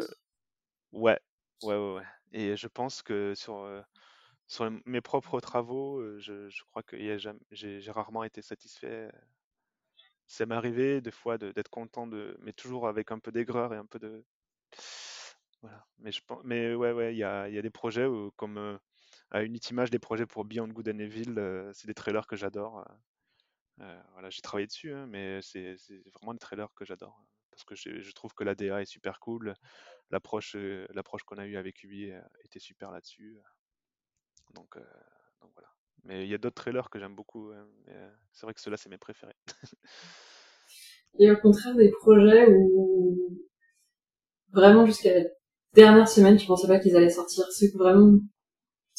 ouais, ouais, ouais, ouais. Et je pense que sur sur mes propres travaux, je, je crois que j'ai rarement été satisfait. Ça m'est arrivé des fois d'être content de, mais toujours avec un peu d'aigreur et un peu de, voilà. Mais, je pense, mais ouais, ouais, il y a, y a, des projets où, comme euh, à Unity Image, des projets pour Beyond Good and Evil, euh, c'est des trailers que j'adore. Euh, voilà, j'ai travaillé dessus, hein, mais c'est vraiment des trailers que j'adore. Parce que je, trouve que la DA est super cool. L'approche qu'on a eue avec Ubi était super là-dessus. Donc, voilà. Mais il y a d'autres trailers que j'aime beaucoup. Hein, c'est vrai que ceux-là, c'est mes préférés. Et au contraire des projets où vraiment jusqu'à la dernière semaine, tu pensais pas qu'ils allaient sortir. Que vraiment,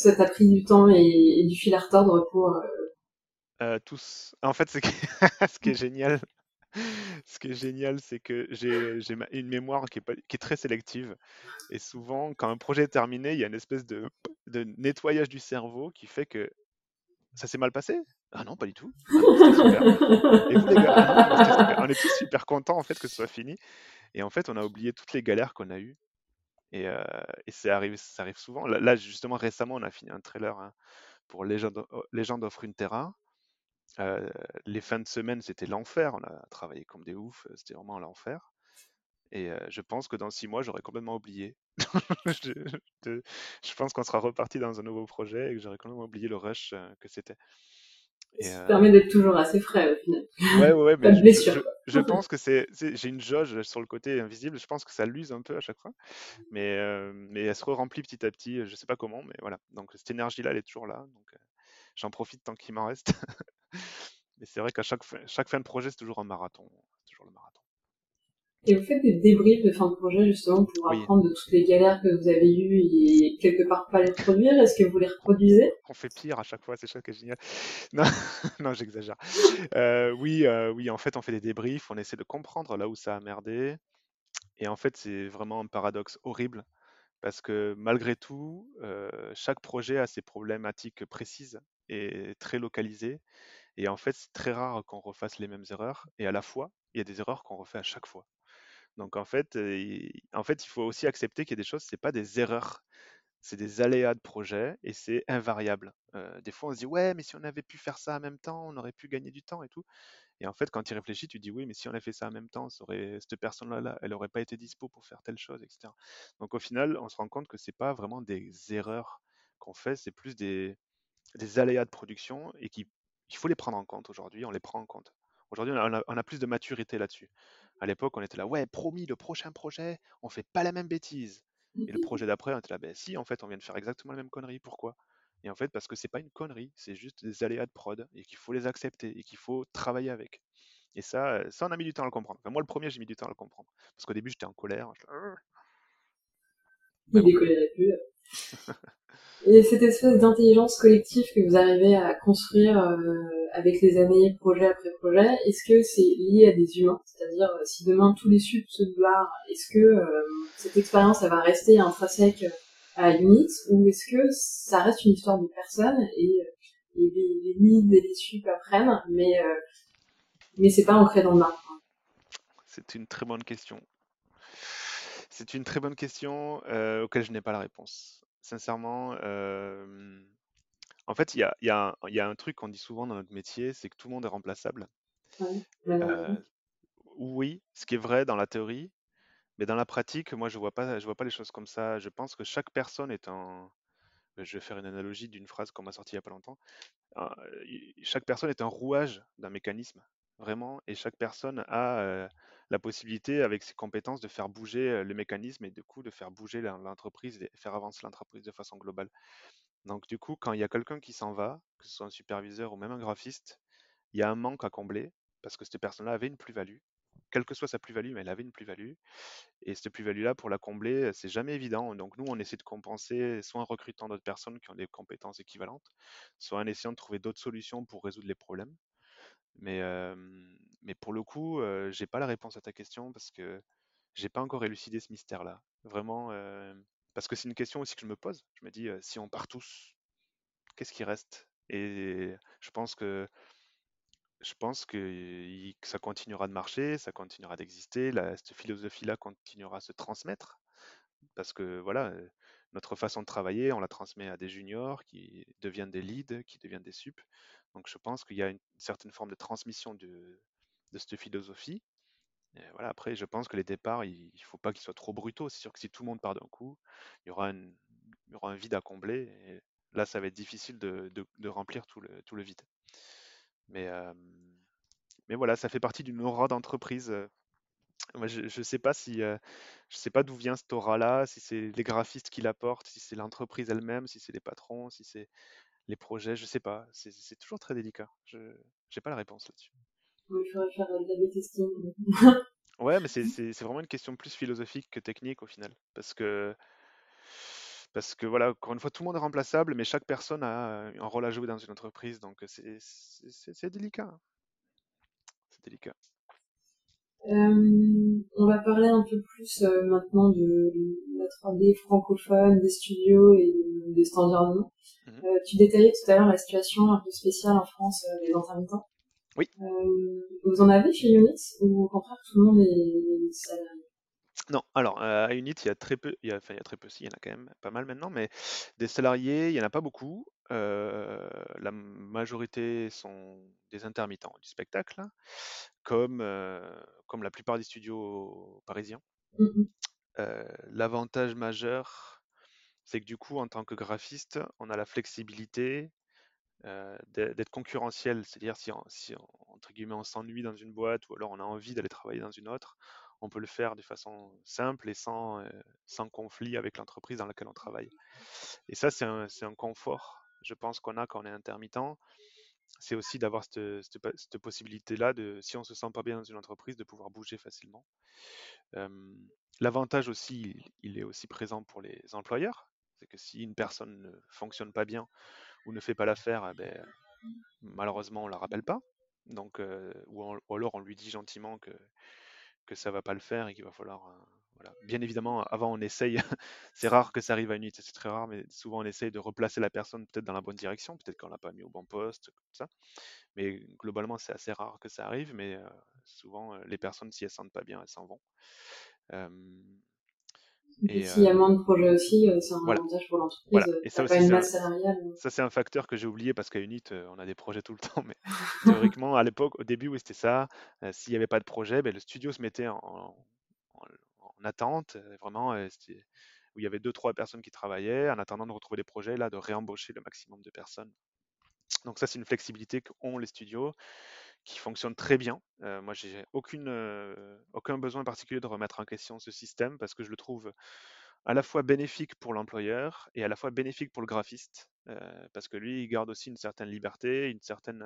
ça t'a pris du temps et, du fil à retordre pour. Euh, euh, tous. En fait, ce qui, est génial, ce qui est génial, c'est que j'ai une mémoire qui est, très sélective. Et souvent, quand un projet est terminé, il y a une espèce de, nettoyage du cerveau qui fait que ça s'est mal passé? Ah non, pas du tout. On est tous super contents en fait que ce soit fini. Et en fait, on a oublié toutes les galères qu'on a eues. Et, euh, et ça, arrive, souvent. Là, justement, récemment, on a fini un trailer hein, pour Legend, Legend of Runeterra. Les fins de semaine, c'était l'enfer. On a travaillé comme des oufs. C'était vraiment l'enfer. Et je pense que dans six mois, j'aurais complètement oublié. je, pense qu'on sera reparti dans un nouveau projet et que j'aurais complètement oublié le rush que c'était. Ça permet d'être toujours assez frais au final. Ouais, ouais, mais je, je, pense que c'est, j'ai une jauge sur le côté invisible. Je pense que ça l'use un peu à chaque fois, mais euh, mais elle se remplit petit à petit. Je sais pas comment, mais voilà. Donc cette énergie-là, elle est toujours là. Donc euh, j'en profite tant qu'il m'en reste. mais c'est vrai qu'à chaque chaque fin de projet, c'est toujours un marathon, toujours le marathon. Et vous faites des débriefs de fin de projet justement pour apprendre de toutes les galères que vous avez eues et quelque part pas les reproduire. Est-ce que vous les reproduisez? On fait pire à chaque fois, c'est ça qui est génial. Non, non j'exagère. Euh, oui, euh, oui, en fait, on fait des débriefs, on essaie de comprendre là où ça a merdé. Et en fait, c'est vraiment un paradoxe horrible parce que malgré tout, euh, chaque projet a ses problématiques précises et très localisées. Et en fait, c'est très rare qu'on refasse les mêmes erreurs. Et à la fois, il y a des erreurs qu'on refait à chaque fois. Donc en fait, en fait, il faut aussi accepter qu'il y a des choses, c'est pas des erreurs, c'est des aléas de projet et c'est invariable. des fois, on se dit ouais, mais si on avait pu faire ça en même temps, on aurait pu gagner du temps et tout. Et en fait, quand tu réfléchis, tu dis oui, mais si on avait fait ça en même temps, cette personne-là, elle aurait pas été dispo pour faire telle chose, etc. Donc au final, on se rend compte que c'est pas vraiment des erreurs qu'on fait, c'est plus des, des aléas de production et qu'il faut les prendre en compte aujourd'hui. On les prend en compte. Aujourd'hui, on a, plus de maturité là-dessus. À l'époque, on était là, ouais, promis, le prochain projet, on fait pas la même bêtise. Et le projet d'après, on était là, ben si, en fait, on vient de faire exactement la même connerie. Pourquoi? Et en fait, parce que c'est pas une connerie, c'est juste des aléas de prod et qu'il faut les accepter et qu'il faut travailler avec. Et ça, euh, ça, on a mis du temps à le comprendre. moi, le premier, j'ai mis du temps à le comprendre. Parce qu'au début, j'étais en colère. Il décollerait plus. Et cette espèce d'intelligence collective que vous arrivez à construire euh, avec les années, projet après projet, est-ce que c'est lié à des humains? C'est-à-dire, euh, si demain tous les subs se barrent, est-ce que euh, cette expérience, va rester intrinsèque à Unit, ou est-ce que ça reste une histoire de personne et les, les leads et les sup apprennent, mais mais c'est pas ancré dans le marbre. C'est une très bonne question. C'est une très bonne question euh, auquel je n'ai pas la réponse. Sincèrement, euh, en fait, il y a, y, a y a, un truc qu'on dit souvent dans notre métier, c'est que tout le monde est remplaçable. Euh, oui, ce qui est vrai dans la théorie, mais dans la pratique, moi, je vois pas, je vois pas les choses comme ça. Je pense que chaque personne est un. Je vais faire une analogie d'une phrase qu'on m'a sortie il y a pas longtemps. Chaque personne est un rouage d'un mécanisme, vraiment, et chaque personne a la possibilité, avec ses compétences, de faire bouger le mécanisme et du coup de faire bouger l'entreprise faire avancer l'entreprise de façon globale. Donc du coup, quand il y a quelqu'un qui s'en va, que ce soit un superviseur ou même un graphiste, il y a un manque à combler parce que cette personne-là avait une plus-value. Quelle que soit sa plus-value, mais elle avait une plus-value. Et cette plus-value-là, pour la combler, c'est jamais évident. Donc nous, on essaie de compenser soit en recrutant d'autres personnes qui ont des compétences équivalentes, soit en essayant de trouver d'autres solutions pour résoudre les problèmes. Mais, mais pour le coup, j'ai pas la réponse à ta question parce que j'ai pas encore élucidé ce mystère-là. Vraiment, parce que c'est une question aussi que je me pose. Je me dis, si on part tous, qu'est-ce qui reste? Et je pense que je pense que, ça continuera de marcher, ça continuera d'exister, cette philosophie-là continuera à se transmettre, parce que voilà, notre façon de travailler, on la transmet à des juniors qui deviennent des leads, qui deviennent des sup. Donc je pense qu'il y a une certaine forme de transmission de, cette philosophie. voilà, après, je pense que les départs, il ne faut pas qu'ils soient trop brutaux. C'est sûr que si tout le monde part d'un coup, il y aura, un vide à combler. Et là, ça va être difficile de, remplir tout le, vide. Mais, mais voilà, ça fait partie d'une aura d'entreprise. Je ne sais pas si, je sais pas d'où vient cette aura-là, si c'est les graphistes qui l'apportent, si c'est l'entreprise elle-même, si c'est les patrons, si c'est les projets, je sais pas. C'est toujours très délicat. Je n'ai pas la réponse là-dessus. Il faudrait faire de testing. ouais, mais c'est vraiment une question plus philosophique que technique au final. Parce que, parce que voilà, encore une fois, tout le monde est remplaçable, mais chaque personne a un rôle à jouer dans une entreprise. Donc c'est délicat. C'est délicat. Euh, on va parler un peu plus euh, maintenant de la 3D francophone, des studios et des standards. Mhm. Euh, tu détaillais tout à l'heure la situation un peu spéciale en France des intermittents. Oui. vous en avez chez Unit ou au contraire tout le monde est salarié? Non, alors à Unit, il y a très peu, il y a, enfin il y a très peu, si, il y en a quand même pas mal maintenant, mais des salariés, il n'y en a pas beaucoup. la majorité sont des intermittents du spectacle, comme, comme la plupart des studios parisiens. Mmh l'avantage majeur, c'est que du coup, en tant que graphiste, on a la flexibilité d'être concurrentiel. C'est-à-dire si, si entre guillemets on s'ennuie dans une boîte ou alors on a envie d'aller travailler dans une autre, on peut le faire de façon simple et sans, sans conflit avec l'entreprise dans laquelle on travaille. Et ça, c'est un, confort, je pense, qu'on a quand on est intermittent. C'est aussi d'avoir cette, cette, possibilité-là, de, si on se sent pas bien dans une entreprise, de pouvoir bouger facilement. L'avantage aussi, il, est aussi présent pour les employeurs. C'est que si une personne ne fonctionne pas bien ou ne fait pas l'affaire, eh ben, malheureusement, on ne la rappelle pas. Donc, ou, ou, alors on lui dit gentiment que que ça va pas le faire et qu'il va falloir. Euh, voilà. Bien évidemment, avant on essaye, c'est rare que ça arrive à une unité, c'est très rare, mais souvent on essaye de replacer la personne peut-être dans la bonne direction, peut-être qu'on l'a pas mis au bon poste, comme ça. Mais globalement, c'est assez rare que ça arrive, mais euh, souvent euh, les personnes, si elles sentent pas bien, elles s'en vont. Et s'il y a moins de projets aussi, c'est un avantage pour l'entreprise. Voilà. Et ça, aussi, ça c'est un facteur que j'ai oublié parce qu'à Unit, on a des projets tout le temps. Mais théoriquement, à l'époque, au début, oui, c'était ça. S'il n'y avait pas de projet, ben, le studio se mettait en, en, attente, vraiment, où il y avait deux, trois personnes qui travaillaient en attendant de retrouver des projets, là, de réembaucher le maximum de personnes. Donc ça, c'est une flexibilité qu'ont les studios qui fonctionne très bien. Euh, moi, j'ai aucune, euh, aucun besoin particulier de remettre en question ce système parce que je le trouve à la fois bénéfique pour l'employeur et à la fois bénéfique pour le graphiste euh, parce que lui, il garde aussi une certaine liberté, une certaine,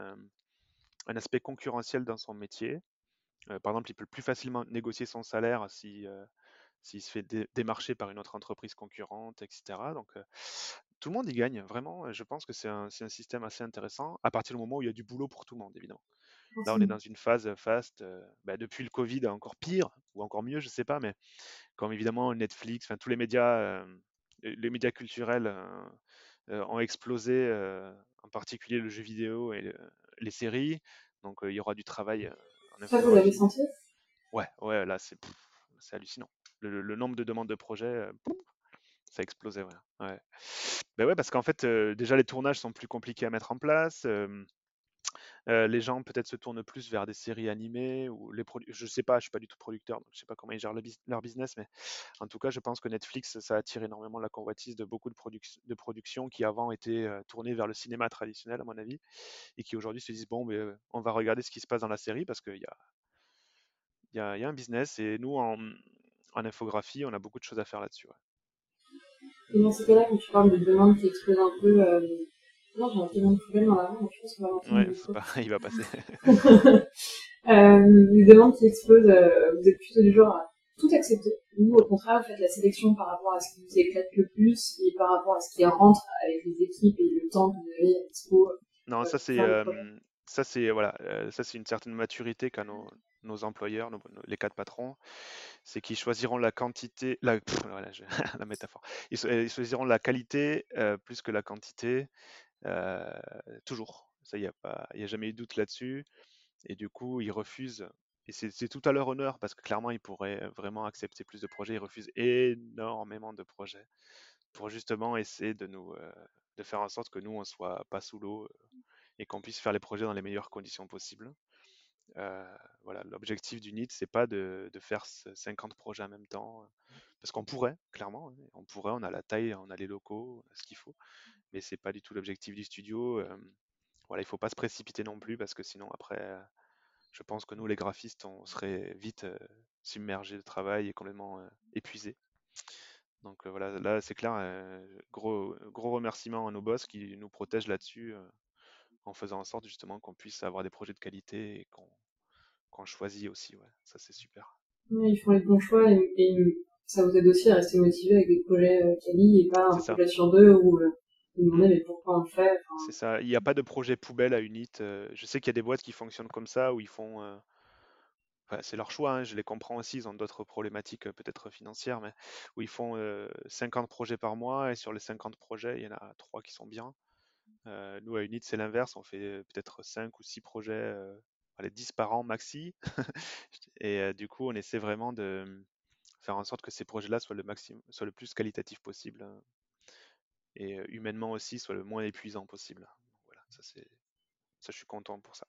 un aspect concurrentiel dans son métier. par exemple, il peut plus facilement négocier son salaire si s'il se fait démarcher par une autre entreprise concurrente, etc. Donc, tout le monde y gagne, vraiment. Je pense que c'est un, un, système assez intéressant à partir du moment où il y a du boulot pour tout le monde, évidemment. Là, on est dans une phase fast. Euh, bah, depuis le Covid, encore pire ou encore mieux, je ne sais pas, mais comme évidemment Netflix, tous les médias, euh, les médias culturels euh, ont explosé, en particulier le jeu vidéo et les séries. Donc il y aura du travail. Ça, vous l'avez senti? Ouais, ouais, là c'est hallucinant. Le, nombre de demandes de projets, ça a explosé, ouais. ouais. Ben ouais, parce qu'en fait, déjà les tournages sont plus compliqués à mettre en place. Les gens peut-être se tournent plus vers des séries animées ou les produits. Je sais pas, je suis pas du tout producteur, donc je sais pas comment ils gèrent leur business, mais en tout cas, je pense que Netflix, ça attire énormément la convoitise de beaucoup de, de productions qui avant étaient tournées vers le cinéma traditionnel, à mon avis, et qui aujourd'hui se disent bon, mais on va regarder ce qui se passe dans la série parce qu'il y a, y, y a un business et nous en, infographie, on a beaucoup de choses à faire là-dessus. Dans ces cas-là, quand tu parles de qui un peu. Non, j'ai un petit de poubelle dans la main, donc je pense qu'on va Ouais, c'est pas... il va passer. euh, les demandes qui explosent, euh, vous êtes plutôt du genre à tout accepter. Ou au contraire, vous faites la sélection par rapport à ce qui vous éclate le plus et par rapport à ce qui rentre avec les équipes et le temps que vous avez à dispo. Non, euh, ça c'est euh, ça c'est voilà, ça c'est une certaine maturité qu'a nos, nos employeurs, les quatre patrons, c'est qu'ils choisiront la quantité, la, voilà, la métaphore, ils, choisiront la qualité euh, plus que la quantité, euh, toujours. Ça, il n'y a, y a jamais eu de doute là-dessus. Et du coup, ils refusent, et c'est tout à leur honneur, parce que clairement, ils pourraient vraiment accepter plus de projets, ils refusent énormément de projets pour justement essayer de nous de faire en sorte que nous, on soit pas sous l'eau et qu'on puisse faire les projets dans les meilleures conditions possibles. Euh, voilà, l'objectif du NIT, c'est pas de, faire 50 projets en même temps, parce qu'on pourrait, clairement, hein, on pourrait, on a la taille, on a les locaux, on a ce qu'il faut, mais c'est pas du tout l'objectif du studio. voilà, il faut pas se précipiter non plus, parce que sinon après, je pense que nous, les graphistes, on serait vite submergés de travail et complètement épuisés. Donc voilà, là c'est clair, gros, gros remerciement à nos boss qui nous protègent là-dessus en faisant en sorte justement qu'on puisse avoir des projets de qualité et qu'on choisit aussi. Ouais. Ça, c'est super. ils font les bons choix et, ça vous aide aussi à rester motivé avec des projets euh, quali et pas un projet sur deux où euh, vous demandez mais pourquoi on le fait. C'est ça. Il n'y a pas de projet poubelle à Unit. Euh, je sais qu'il y a des boîtes qui fonctionnent comme ça où ils font. c'est leur choix, hein, je les comprends aussi, ils ont d'autres problématiques peut-être financières, mais où ils font 50 projets par mois et sur les 50 projets, il y en a 3 qui sont bien. Euh, nous, à Unit, c'est l'inverse. On fait euh, peut-être 5 ou 6 projets, euh, allez, 10 par an maxi. et du coup, on essaie vraiment de faire en sorte que ces projets-là soient le, soient le plus qualitatif possible. Hein. et humainement aussi, soient le moins épuisant possible. voilà, ça, je suis content pour ça.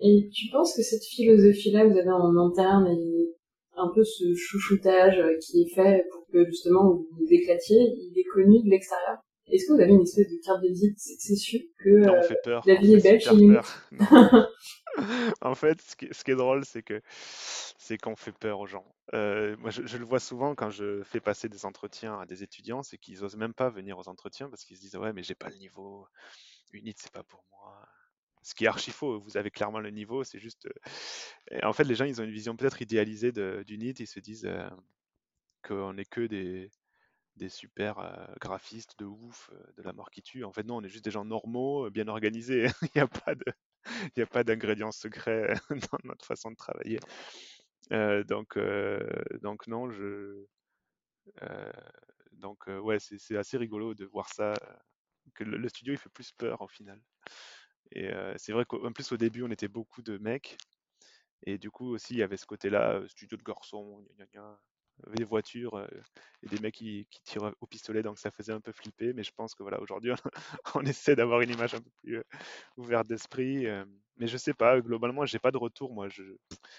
Et tu penses que cette philosophie-là vous avez en interne et un peu ce chouchoutage qui est fait pour que justement vous vous éclatiez, il est connu de l'extérieur? Est-ce que vous avez une espèce de carte de visite C'est sûr que euh, la vie est belle chez nous. en fait, ce qui, est drôle, c'est que c'est qu'on fait peur aux gens. Euh, moi, je, le vois souvent quand je fais passer des entretiens à des étudiants, c'est qu'ils osent même pas venir aux entretiens parce qu'ils se disent ouais, mais j'ai pas le niveau. Unit, c'est pas pour moi. Ce qui est archi faux. Vous avez clairement le niveau. C'est juste. Euh, en fait, les gens, ils ont une vision peut-être idéalisée d'Unit. Ils se disent qu'on n'est que des des super graphistes de ouf, de la mort qui tue. En fait, non, on est juste des gens normaux, bien organisés. Il n'y a pas de, il a pas d'ingrédients secrets dans notre façon de travailler. donc, donc non, je, donc ouais, c'est assez rigolo de voir ça, que le, studio il fait plus peur au final. Et c'est vrai qu'en plus au début on était beaucoup de mecs. Et du coup aussi il y avait ce côté-là, studio de garçons, des voitures euh, et des mecs qui, qui, tirent au pistolet, donc ça faisait un peu flipper. Mais je pense que voilà, aujourd'hui, on, essaie d'avoir une image un peu plus euh, ouverte d'esprit. Euh, mais je sais pas, globalement, j'ai pas de retour. Moi, je,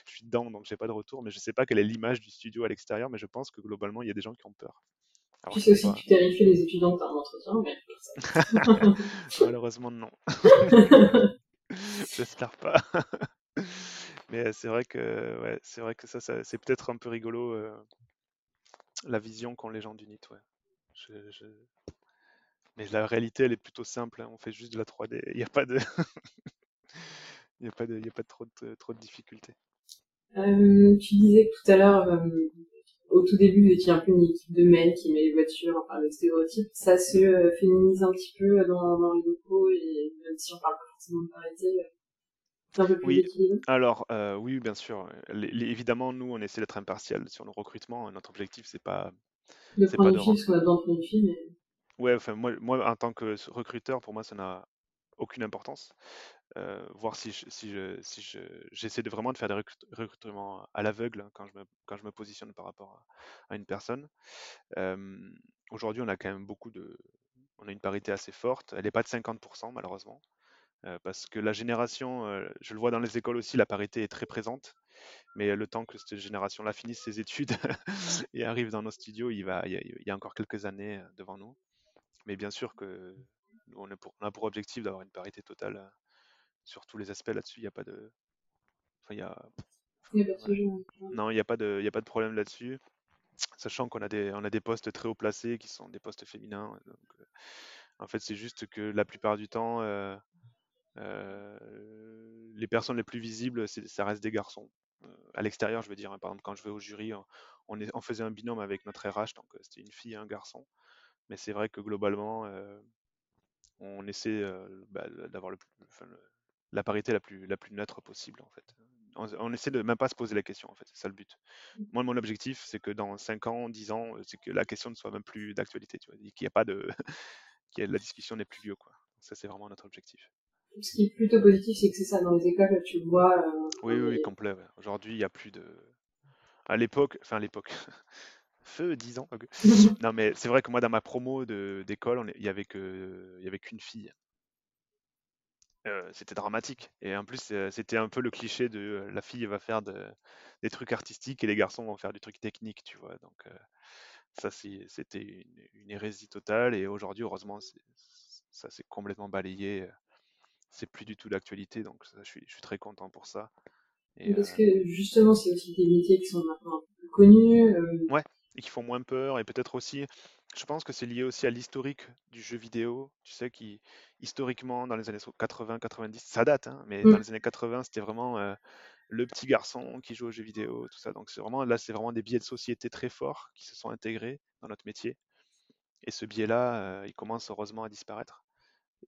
je suis dedans, donc j'ai pas de retour. Mais je sais pas quelle est l'image du studio à l'extérieur. Mais je pense que globalement, il y a des gens qui ont peur. Alors, tu sais aussi que tu terrifies les étudiants par un entretien, mais. Malheureusement, non. J'espère pas. Mais c'est vrai que c'est vrai que ça, c'est peut-être un peu rigolo la vision qu'ont les gens du NIT. Ouais. Mais la réalité, elle est plutôt simple. Hein. On fait juste de la 3D. Il n'y a pas de, il n'y a pas de, il y a pas trop de, trop de difficultés. Euh, tu disais tout à l'heure, euh, au tout début, vous étiez un peu une équipe de mecs qui met les voitures, enfin le stéréotype. Ça se euh, féminise un petit peu dans, dans, les locaux et même si on parle pas forcément de parité, oui, alors euh, oui, bien sûr. évidemment, nous, on essaie d'être impartial sur nos recrutements. Notre objectif, c'est pas, de prendre une fille, a besoin de prendre une fille, mais... Ouais, enfin moi, moi en tant que recruteur, pour moi ça n'a aucune importance. Euh, voir si je, si je, si je, j'essaie de vraiment de faire des recrutements à l'aveugle hein, quand je me, quand je me positionne par rapport à, une personne. Euh, aujourd'hui, on a quand même beaucoup de, on a une parité assez forte. Elle n'est pas de 50% malheureusement, parce que la génération, je le vois dans les écoles aussi, la parité est très présente. Mais le temps que cette génération-là finisse ses études et arrive dans nos studios, il, va, il, y a, encore quelques années devant nous. Mais bien sûr que on, a pour objectif d'avoir une parité totale sur tous les aspects là-dessus. Il n'y a pas de. Enfin, il y a. Non, il n'y a, pas de, a pas de problème là-dessus. Sachant qu'on a, des, on a des postes très haut placés qui sont des postes féminins. Donc, en fait, c'est juste que la plupart du temps, euh, les personnes les plus visibles, ça reste des garçons. Euh, à l'extérieur, je veux dire, hein. par exemple, quand je vais au jury, on, est, on faisait un binôme avec notre RH, donc c'était une fille et un garçon. Mais c'est vrai que globalement, on essaie bah, d'avoir le, la parité la plus, la plus neutre possible, en fait. On, essaie de même pas se poser la question, en fait, c'est ça le but. Mmh. Moi, mon objectif, c'est que dans 5 ans, 10 ans, c'est que la question ne soit même plus d'actualité, tu vois, qu'il n'y a pas de. que la discussion n'est plus vieux, quoi. Ça, c'est vraiment notre objectif. Ce qui est plutôt positif, c'est que c'est ça, dans les écoles, tu vois. Euh, oui, oui, complet. Aujourd'hui, il n'y a plus de. À l'époque, enfin, à l'époque. Feu, 10 ans. non, mais c'est vrai que moi, dans ma promo d'école, il n'y avait qu'une fille. Euh, c'était dramatique. Et en plus, euh, c'était un peu le cliché de euh, la fille va faire des trucs artistiques et les garçons vont faire du truc technique, tu vois. Donc, ça, c'était une, hérésie totale. Et aujourd'hui, heureusement, ça s'est complètement balayé. C'est plus du tout d'actualité. Donc, je, suis, très content pour ça. Parce que justement, c'est aussi des métiers qui sont maintenant un peu plus connus. Ouais, et qui font moins peur. Et peut-être aussi, je pense que c'est lié aussi à l'historique du jeu vidéo. Tu sais, qui historiquement, dans les années 80-90, ça date, hein, mais dans mmh. les années 80, c'était vraiment euh, le petit garçon qui joue aux jeux vidéo, tout ça. Donc c'est vraiment là, c'est vraiment des biais de société très forts qui se sont intégrés dans notre métier. Et ce biais-là, euh, il commence heureusement à disparaître.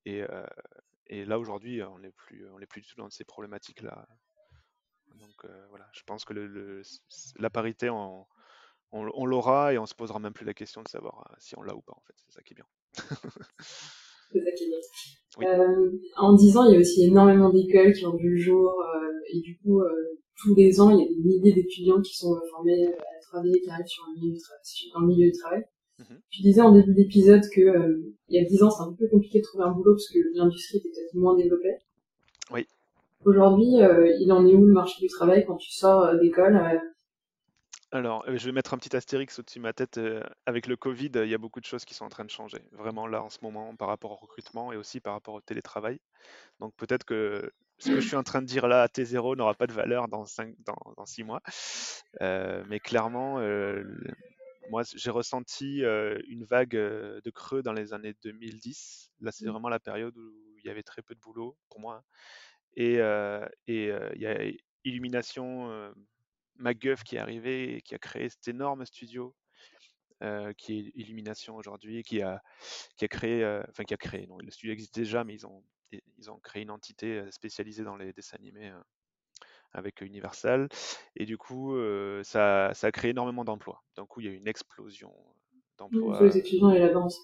Et, euh, et là aujourd'hui, on n'est plus, on plus du tout dans ces problématiques-là. Donc voilà, je pense que le, la parité en on, l'aura et on se posera même plus la question de savoir euh, si on l'a ou pas en fait. C'est ça qui est bien. c'est ça qui est bien. Euh, en 10 ans, il y a aussi énormément d'écoles qui ont vu le jour euh, et du coup, tous les ans, il y a des milliers d'étudiants qui sont formés à travailler, qui arrivent sur un milieu dans le milieu du travail. Mhm. Tu disais en début d'épisode que il y a 10 ans, c'est un peu compliqué de trouver un boulot parce que l'industrie était peut-être moins développée. Oui. Aujourd'hui, il en est où le marché du travail quand tu sors d'école alors, euh, je vais mettre un petit astérix au-dessus de ma tête. Euh, avec le Covid, il y a beaucoup de choses qui sont en train de changer. Vraiment là, en ce moment, par rapport au recrutement et aussi par rapport au télétravail. Donc peut-être que ce que je suis en train de dire là à T0 n'aura pas de valeur dans, cinq, dans, six mois. Euh, mais clairement, moi, j'ai ressenti une vague de creux dans les années 2010. Là, c'est mmh. vraiment la période où il y avait très peu de boulot pour moi. Et, et il y a Illumination MacGuff qui est arrivé et qui a créé cet énorme studio euh, qui est Illumination aujourd'hui, qui a, qui a créé, euh, enfin qui a créé, non, le studio existe déjà, mais ils ont, ils ont créé une entité spécialisée dans les dessins animés avec Universal. Et du coup, ça, ça, a créé énormément d'emplois. D'un coup, il y a eu une explosion d'emplois. Les étudiants et la danse.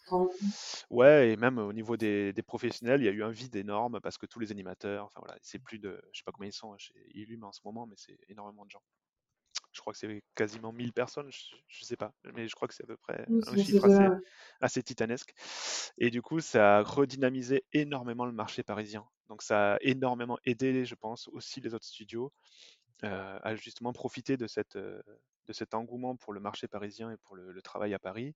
Ouais, et même au niveau des, des, professionnels, il y a eu un vide énorme parce que tous les animateurs, enfin voilà, c'est plus de, je sais pas combien ils sont chez Illum en ce moment, mais c'est énormément de gens je crois que c'est quasiment 1000 personnes, je, ne sais pas, mais je crois que c'est à peu près un chiffre assez, titanesque. Et du coup, ça a redynamisé énormément le marché parisien. Donc ça a énormément aidé, je pense, aussi les autres studios euh, à justement profiter de, cette, euh, de cet engouement pour le marché parisien et pour le travail à Paris,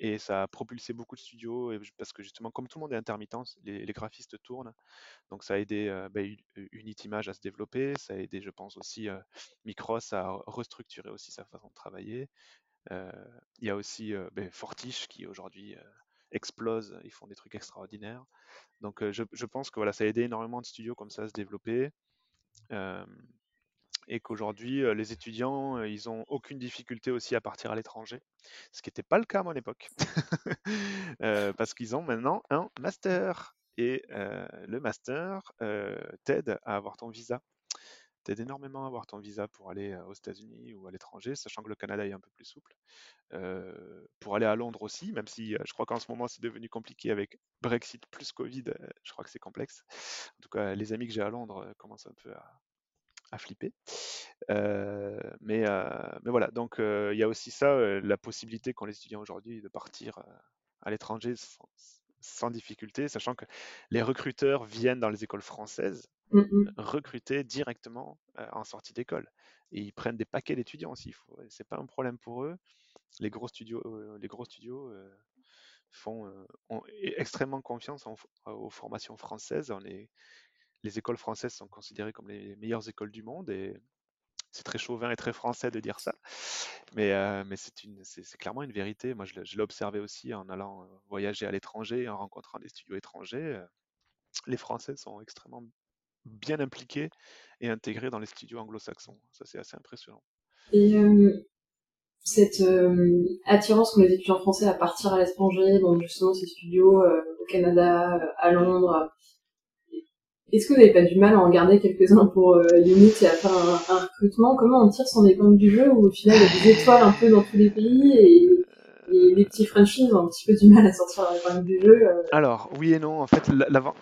et ça a propulsé beaucoup de studios parce que justement, comme tout le monde est intermittent, les, graphistes tournent. Donc ça a aidé euh, bah, Image à se développer. Ça a aidé, je pense aussi, euh, Micros à restructurer aussi sa façon de travailler. Il y a aussi ben, Fortiche qui aujourd'hui explose. Ils font des trucs extraordinaires. Donc je, je, pense que voilà, ça a aidé énormément de studios comme ça à se développer et qu'aujourd'hui, euh, les étudiants, euh, ils n'ont aucune difficulté aussi à partir à l'étranger, ce qui n'était pas le cas à mon époque, euh, parce qu'ils ont maintenant un master. Et le master t'aide à avoir ton visa. T'aide énormément à avoir ton visa pour aller aux États-Unis ou à l'étranger, sachant que le Canada est un peu plus souple. pour aller à Londres aussi, même si je crois qu'en ce moment c'est devenu compliqué avec Brexit plus Covid, je crois que c'est complexe. En tout cas, les amis que j'ai à Londres commencent un peu à, flipper. mais voilà, donc il y a aussi ça, la possibilité qu'ont les étudiants aujourd'hui de partir à l'étranger sans, difficulté, sachant que les recruteurs viennent dans les écoles françaises mmh recruter directement en sortie d'école. Et ils prennent des paquets d'étudiants aussi. C'est pas un problème pour eux. Les gros studios, les gros studios font ont extrêmement confiance aux formations françaises. Les écoles françaises sont considérées comme les meilleures écoles du monde et c'est très chauvin et très français de dire ça, mais, euh, mais c'est, clairement une vérité. Moi, je, l'ai observé aussi en allant voyager à l'étranger, en rencontrant des studios étrangers. Les Français sont extrêmement bien impliqués et intégrés dans les studios anglo-saxons. Ça, c'est assez impressionnant. Et cette attirance qu'ont les étudiants français à partir à l'étranger, donc justement ces studios au Canada, à Londres, est-ce que vous n'avez pas du mal à en garder quelques-uns pour euh, Unit et à faire un, recrutement? Comment on tire son épingle du jeu où au final il y a des étoiles un peu dans tous les pays les petits franchises ont un petit peu du mal à sortir l'épingle du jeu euh Alors oui et non. En fait,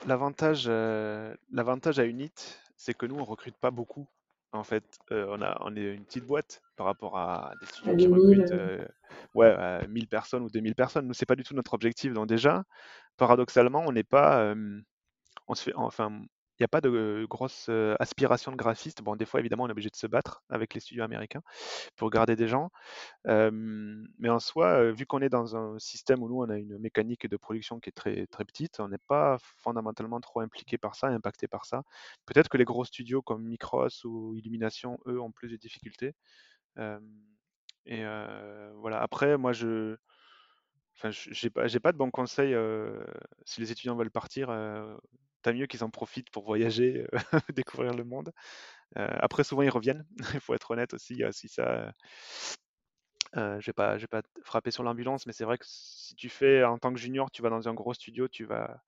l'avantage, euh, à Unit, c'est que nous on recrute pas beaucoup. En fait, euh, on, a, on est une petite boîte par rapport à des studios qui recrutent ouais, 1000 personnes ou 2000 personnes. Nous, c'est pas du tout notre objectif. Donc déjà, paradoxalement, on n'est pas, on se fait, enfin, n'y a pas de grosse aspiration de graphiste. Bon, des fois, évidemment, on est obligé de se battre avec les studios américains pour garder des gens. mais en soi, vu qu'on est dans un système où nous, on a une mécanique de production qui est très, très petite, on n'est pas fondamentalement trop impliqué par ça, impacté par ça. Peut-être que les gros studios comme Micros ou Illumination, eux, ont plus de difficultés. et voilà. Après, moi, je. Enfin, j'ai pas, pas de bons conseils. si les étudiants veulent partir, tant mieux qu'ils en profitent pour voyager, euh, découvrir le monde. Euh, après, souvent, ils reviennent. Il faut être honnête aussi. Si ça, euh, je je vais pas frapper sur l'ambulance, mais c'est vrai que si tu fais en tant que junior, tu vas dans un gros studio, tu vas,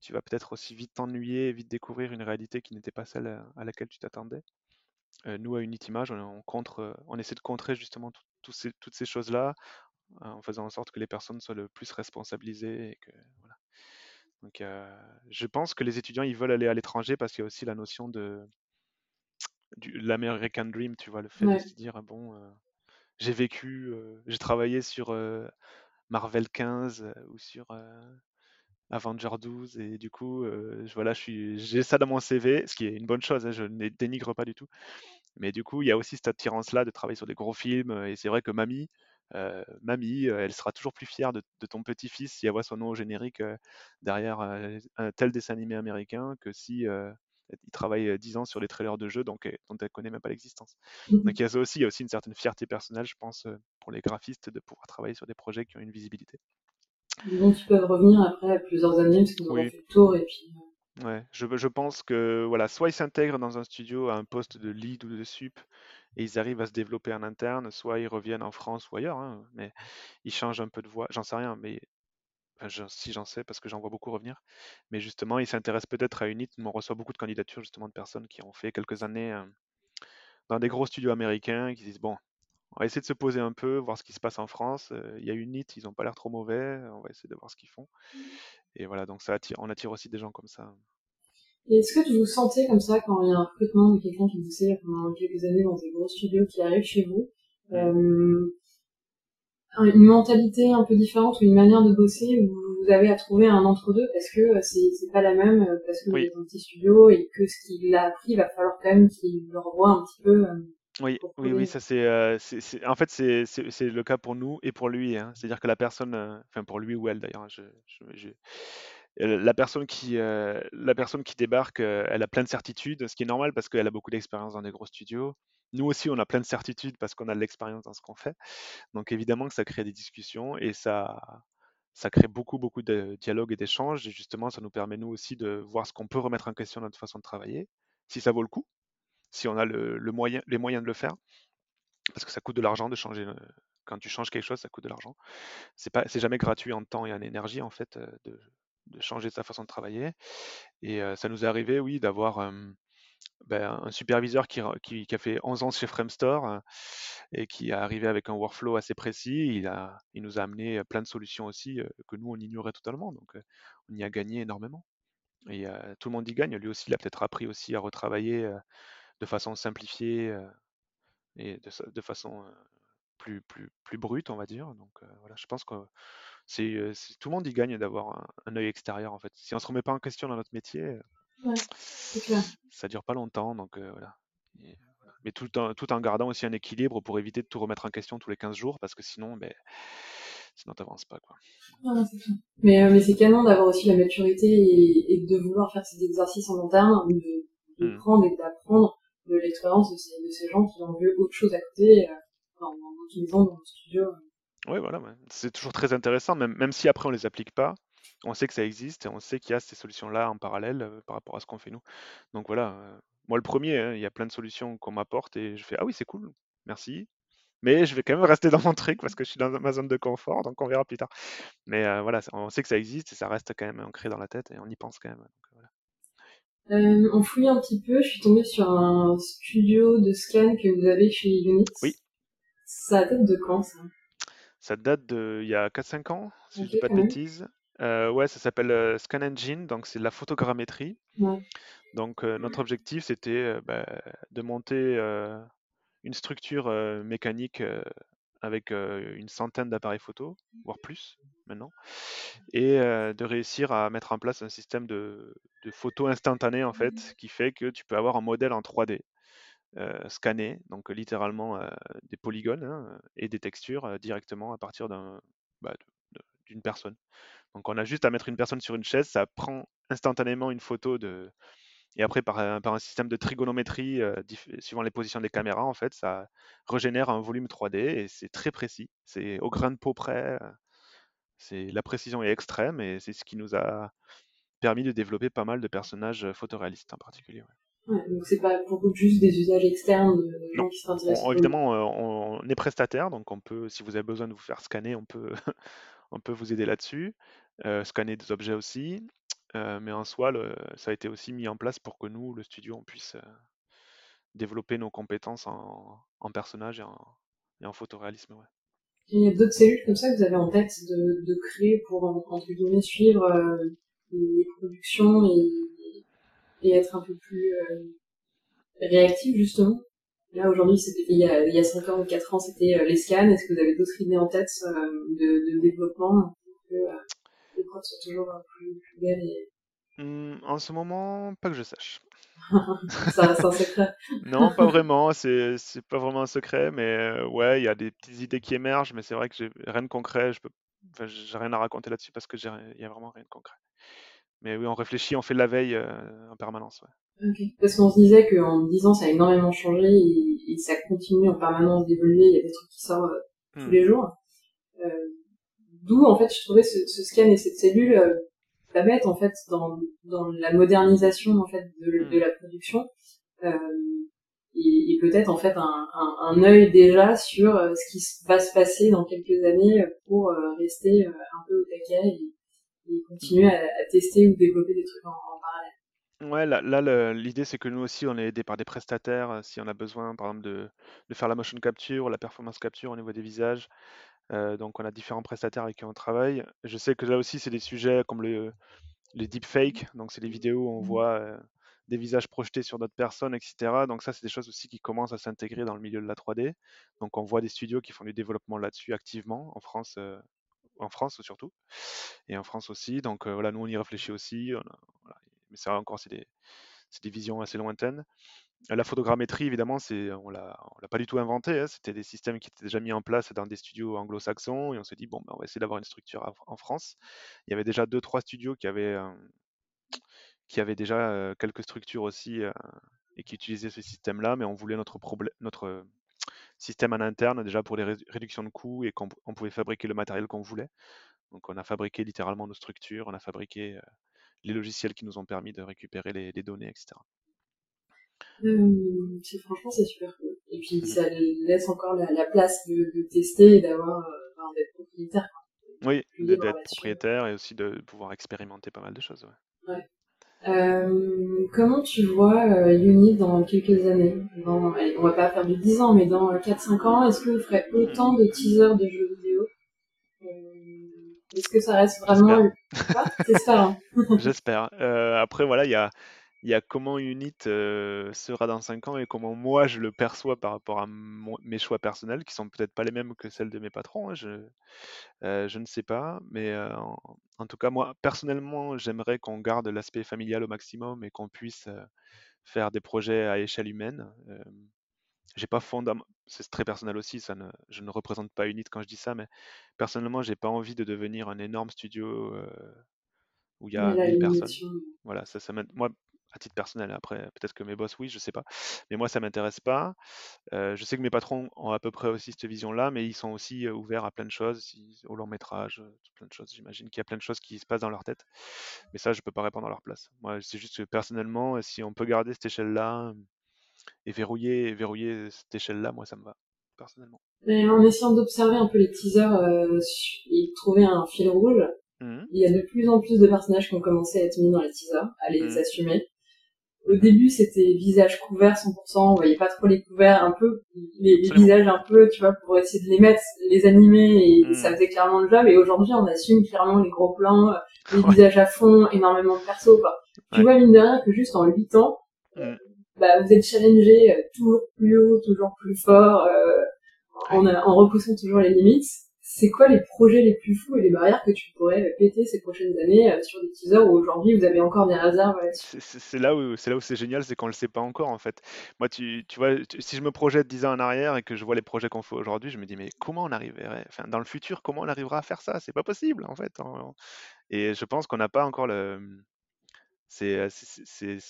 tu vas peut-être aussi vite t'ennuyer, vite découvrir une réalité qui n'était pas celle à laquelle tu t'attendais. nous, à Unitimage, on, on, contre, on essaie de contrer justement toutes ces choses-là en faisant en sorte que les personnes soient le plus responsabilisées et que voilà, donc, je pense que les étudiants, ils veulent aller à l'étranger parce qu'il y a aussi la notion de l'American Dream, tu vois, le fait de se dire, bon, j'ai vécu, j'ai travaillé sur Marvel 15 ou sur Avenger 12 et du coup, voilà, j'ai ça dans mon CV, ce qui est une bonne chose, hein, je ne dénigre pas du tout. Mais du coup, il y a aussi cette attirance-là de travailler sur des gros films et c'est vrai que Mamie, euh, mamie, euh, elle sera toujours plus fière de, ton petit-fils si elle voit son nom au générique euh, derrière un tel dessin animé américain que si il travaille 10 ans sur les trailers de jeux donc, dont elle connaît même pas l'existence. Mmh donc il y a aussi, il y a aussi une certaine fierté personnelle, je pense, pour les graphistes de pouvoir travailler sur des projets qui ont une visibilité. Donc ils peuvent revenir après plusieurs années parce qu'ils ont fait le tour et puis. Ouais, je, je pense que voilà, soit ils s'intègrent dans un studio à un poste de lead ou de sup et ils arrivent à se développer en interne, soit ils reviennent en France ou ailleurs, hein, mais ils changent un peu de voie. J'en sais rien, mais si j'en sais, parce que j'en vois beaucoup revenir. Mais justement, ils s'intéressent peut-être à Unit. On reçoit beaucoup de candidatures justement de personnes qui ont fait quelques années euh, dans des gros studios américains, qui disent bon, on va essayer de se poser un peu, voir ce qui se passe en France. Euh, il y a Unit, ils n'ont pas l'air trop mauvais. On va essayer de voir ce qu'ils font. Mmh. Et voilà, donc ça attire, on attire aussi des gens comme ça. Est-ce que tu vous sentez comme ça quand il y a un recrutement de quelqu'un qui vous sait pendant quelques années dans des gros studios qui arrive chez vous euh, Une mentalité un peu différente ou une manière de bosser où vous avez à trouver un entre-deux parce que euh, c'est pas la même, euh, parce que vous êtes un petit studio et que ce qu'il a appris, il va falloir quand même qu'il le revoie un petit peu. Oui, oui, oui, ça c'est, euh, en fait c'est, c'est, le cas pour nous et pour lui. Hein. C'est-à-dire que la personne, enfin pour lui ou elle d'ailleurs, hein, je, je, la personne qui, euh, la personne qui débarque, euh, elle a plein de certitudes, ce qui est normal parce qu'elle a beaucoup d'expérience dans des gros studios. Nous aussi, on a plein de certitudes parce qu'on a de l'expérience dans ce qu'on fait. Donc évidemment que ça crée des discussions et ça, ça crée beaucoup, beaucoup de dialogues et d'échanges. Et justement, ça nous permet nous aussi de voir ce qu'on peut remettre en question notre façon de travailler, si ça vaut le coup, si on a le, moyen, les moyens de le faire, parce que ça coûte de l'argent de changer. Euh, quand tu changes quelque chose, ça coûte de l'argent. C'est pas, c'est jamais gratuit en temps et en énergie en fait de, de changer sa façon de travailler. Et ça nous est arrivé, oui, d'avoir ben, un superviseur qui, qui, a fait 11 ans chez Framestore et qui est arrivé avec un workflow assez précis. Il, a, il nous a amené plein de solutions aussi que nous, on ignorait totalement. Donc, on y a gagné énormément. Et tout le monde y gagne. Lui aussi, il a peut-être appris aussi à retravailler de façon simplifiée et de, de façon plus, plus, plus brute, on va dire. Donc voilà, je pense que c'est, tout le monde y gagne d'avoir un, œil extérieur en fait. Si on se remet pas en question dans notre métier, ça dure pas longtemps. Donc voilà. Mais tout en, tout en gardant aussi un équilibre pour éviter de tout remettre en question tous les 15 jours parce que sinon, ben, sinon t'avances pas quoi. mais, mais c'est canon d'avoir aussi la maturité et, de vouloir faire ces exercices en long terme, de, mmh. prendre et d'apprendre de l'expérience de ces, de ces gens qui ont vu autre chose à côté en, en utilisant dans le studio. Oui, voilà, c'est toujours très intéressant, même, même si après on les applique pas, on sait que ça existe et on sait qu'il y a ces solutions-là en parallèle euh, par rapport à ce qu'on fait nous. Donc voilà, euh, moi le premier, hein, il y a plein de solutions qu'on m'apporte et je fais ah oui c'est cool, merci, mais je vais quand même rester dans mon truc parce que je suis dans ma zone de confort, donc on verra plus tard. Mais euh, voilà, on sait que ça existe et ça reste quand même ancré dans la tête et on y pense quand même. en fouillant un petit peu, je suis tombée sur un studio de scan que vous avez chez Unix. Oui. Ça date de quand ça? Ça date de il y a 4-5 ans, si je dis pas de bêtises. Euh, ouais, ça s'appelle euh, Scan Engine, donc c'est de la photogrammétrie. Donc euh, notre objectif c'était bah, de monter une structure mécanique avec une centaine d'appareils photo, voire plus maintenant, et de réussir à mettre en place un système de, de photo instantanée en fait, qui fait que tu peux avoir un modèle en 3D. Euh, scanner, donc littéralement euh, des polygones hein, et des textures euh, directement à partir bah, d'une personne. Donc on a juste à mettre une personne sur une chaise, ça prend instantanément une photo de... Et après, par un, système de trigonométrie, suivant les positions des caméras, en fait, ça régénère un volume 3D et c'est très précis. C'est au grain de peau près. C'est la précision est extrême et c'est ce qui nous a permis de développer pas mal de personnages photoréalistes en particulier. Donc c'est pas pour juste des usages externes de gens qui s'intéressent. évidemment, euh, on est prestataire, donc on peut, si vous avez besoin de vous faire scanner, on peut, on peut vous aider là-dessus. Euh, scanner des objets aussi, euh, mais en soi, ça a été aussi mis en place pour que nous, le studio, on puisse développer nos compétences en, en personnage et en, et en photoréalisme. Ouais. il y a d'autres cellules comme ça que vous avez en tête de, de créer pour entre guillemets suivre les productions et et être un peu plus euh, réactif justement Là aujourd'hui, c'était il y a il y a 5 ans ou 4 ans, c'était euh, les scans. Est-ce que vous avez d'autres idées en tête euh, de, de développement pour que les prods soient toujours plus, plus belles et... Mmh, en ce moment, pas que je sache. ça, c'est un secret. non, pas vraiment. C'est, c'est pas vraiment un secret, mais ouais, il y a des petites idées qui émergent, mais c'est vrai que j'ai rien de concret. Je peux, j'ai rien à raconter là-dessus parce que il y a vraiment rien de concret. Mais oui, on réfléchit, on fait de la veille euh, en permanence. Ouais. Parce qu'on se disait qu'en 10 ans, ça a énormément changé et, ça continue en permanence d'évoluer. Il y a des trucs qui sortent euh, tous hmm. les jours. Euh, D'où, en fait, je trouvais ce, ce, scan et cette cellule euh, la mettre en fait dans, dans la modernisation en fait de, hmm. de la production euh, et, et peut-être en fait un, un, un, œil déjà sur ce qui va se passer dans quelques années pour rester un peu au taquet et, et continuer à, tester ou développer des trucs en, parallèle. Ouais, là, là l'idée c'est que nous aussi on est aidé par des prestataires euh, si on a besoin par exemple de, de, faire la motion capture, la performance capture au niveau des visages. Euh, donc on a différents prestataires avec qui on travaille. Je sais que là aussi c'est des sujets comme le, les deepfakes, donc c'est des vidéos où on mmh. voit euh, des visages projetés sur d'autres personnes, etc. Donc ça c'est des choses aussi qui commencent à s'intégrer dans le milieu de la 3D. Donc on voit des studios qui font du développement là-dessus activement. En France, en France surtout, et en France aussi. Donc voilà, nous on y réfléchit aussi. Mais c'est encore c'est des, des, visions assez lointaines. La photogrammétrie, évidemment, on l'a l'a pas du tout inventé. Hein. C'était des systèmes qui étaient déjà mis en place dans des studios anglo-saxons, et on s'est dit bon, ben, on va essayer d'avoir une structure en France. Il y avait déjà deux trois studios qui avaient qui avaient déjà quelques structures aussi et qui utilisaient ce système-là, mais on voulait notre notre système en interne déjà pour les réductions de coûts et qu'on pouvait fabriquer le matériel qu'on voulait. Donc on a fabriqué littéralement nos structures, on a fabriqué euh, les logiciels qui nous ont permis de récupérer les, données, etc. Franchement c'est super cool. Et puis mmh ça laisse encore la, place de, tester et d'avoir euh, d'être propriétaire. Oui, d'être propriétaire et aussi de pouvoir expérimenter pas mal de choses. Ouais. Euh, comment tu vois euh, Unity dans quelques années? Dans, allez, On va pas faire du 10 ans, mais dans 4-5 ans, est-ce que vous ferez autant de teasers de jeux vidéo? Euh, Est-ce que ça reste vraiment... J'espère. Hein. J'espère. Euh, après, voilà, il y a il y a comment Unit euh, sera dans 5 ans et comment moi je le perçois par rapport à mes choix personnels, qui sont peut-être pas les mêmes que celles de mes patrons, hein, je, euh, je ne sais pas, mais euh, en, tout cas moi personnellement j'aimerais qu'on garde l'aspect familial au maximum et qu'on puisse faire des projets à échelle humaine. j'ai pas c'est très personnel aussi, ça ne, je ne représente pas Unit quand je dis ça, mais personnellement j'ai pas envie de devenir un énorme studio où il y a 1000 personnes. Voilà, ça, ça moi à titre personnel. Après, peut-être que mes boss, oui, je sais pas. Mais moi, ça m'intéresse pas. Euh, je sais que mes patrons ont à peu près aussi cette vision-là, mais ils sont aussi euh, ouverts à plein de choses, au long métrage, euh, plein de choses. J'imagine qu'il y a plein de choses qui se passent dans leur tête. Mais ça, je peux pas répondre à leur place. Moi, c'est juste que personnellement, si on peut garder cette échelle-là et verrouiller, verrouiller cette échelle-là, moi, ça me va, personnellement. en essayant d'observer un peu les teasers et de trouver un fil rouge, mmh il y a de plus en plus de personnages qui ont commencé à être mis dans les teasers, à les mmh assumer. Au début, c'était visage couvert 100%, on voyait pas trop les couverts, un peu les, visages un peu, tu vois, pour essayer de les mettre, les animer, et mm. ça faisait clairement le job. Et aujourd'hui, on assume clairement les gros plans, euh, les visages à fond, énormément de persos. Quoi. Tu vois mine de rien que juste en 8 ans, mm. bah, vous êtes challengé euh, toujours plus haut, toujours plus fort, euh, en, en repoussant toujours les limites c'est quoi les projets les plus fous et les barrières que tu pourrais péter ces prochaines années euh, sur des teasers où aujourd'hui vous avez encore des réserves C'est là où c'est là c'est génial, c'est qu'on le sait pas encore en fait. Moi, tu, tu vois, si je me projette 10 ans en arrière et que je vois les projets qu'on fait aujourd'hui, je me dis mais comment on arriverait, enfin dans le futur, comment on arrivera à faire ça? C'est pas possible en fait. Et je pense qu'on n'a pas encore le c'est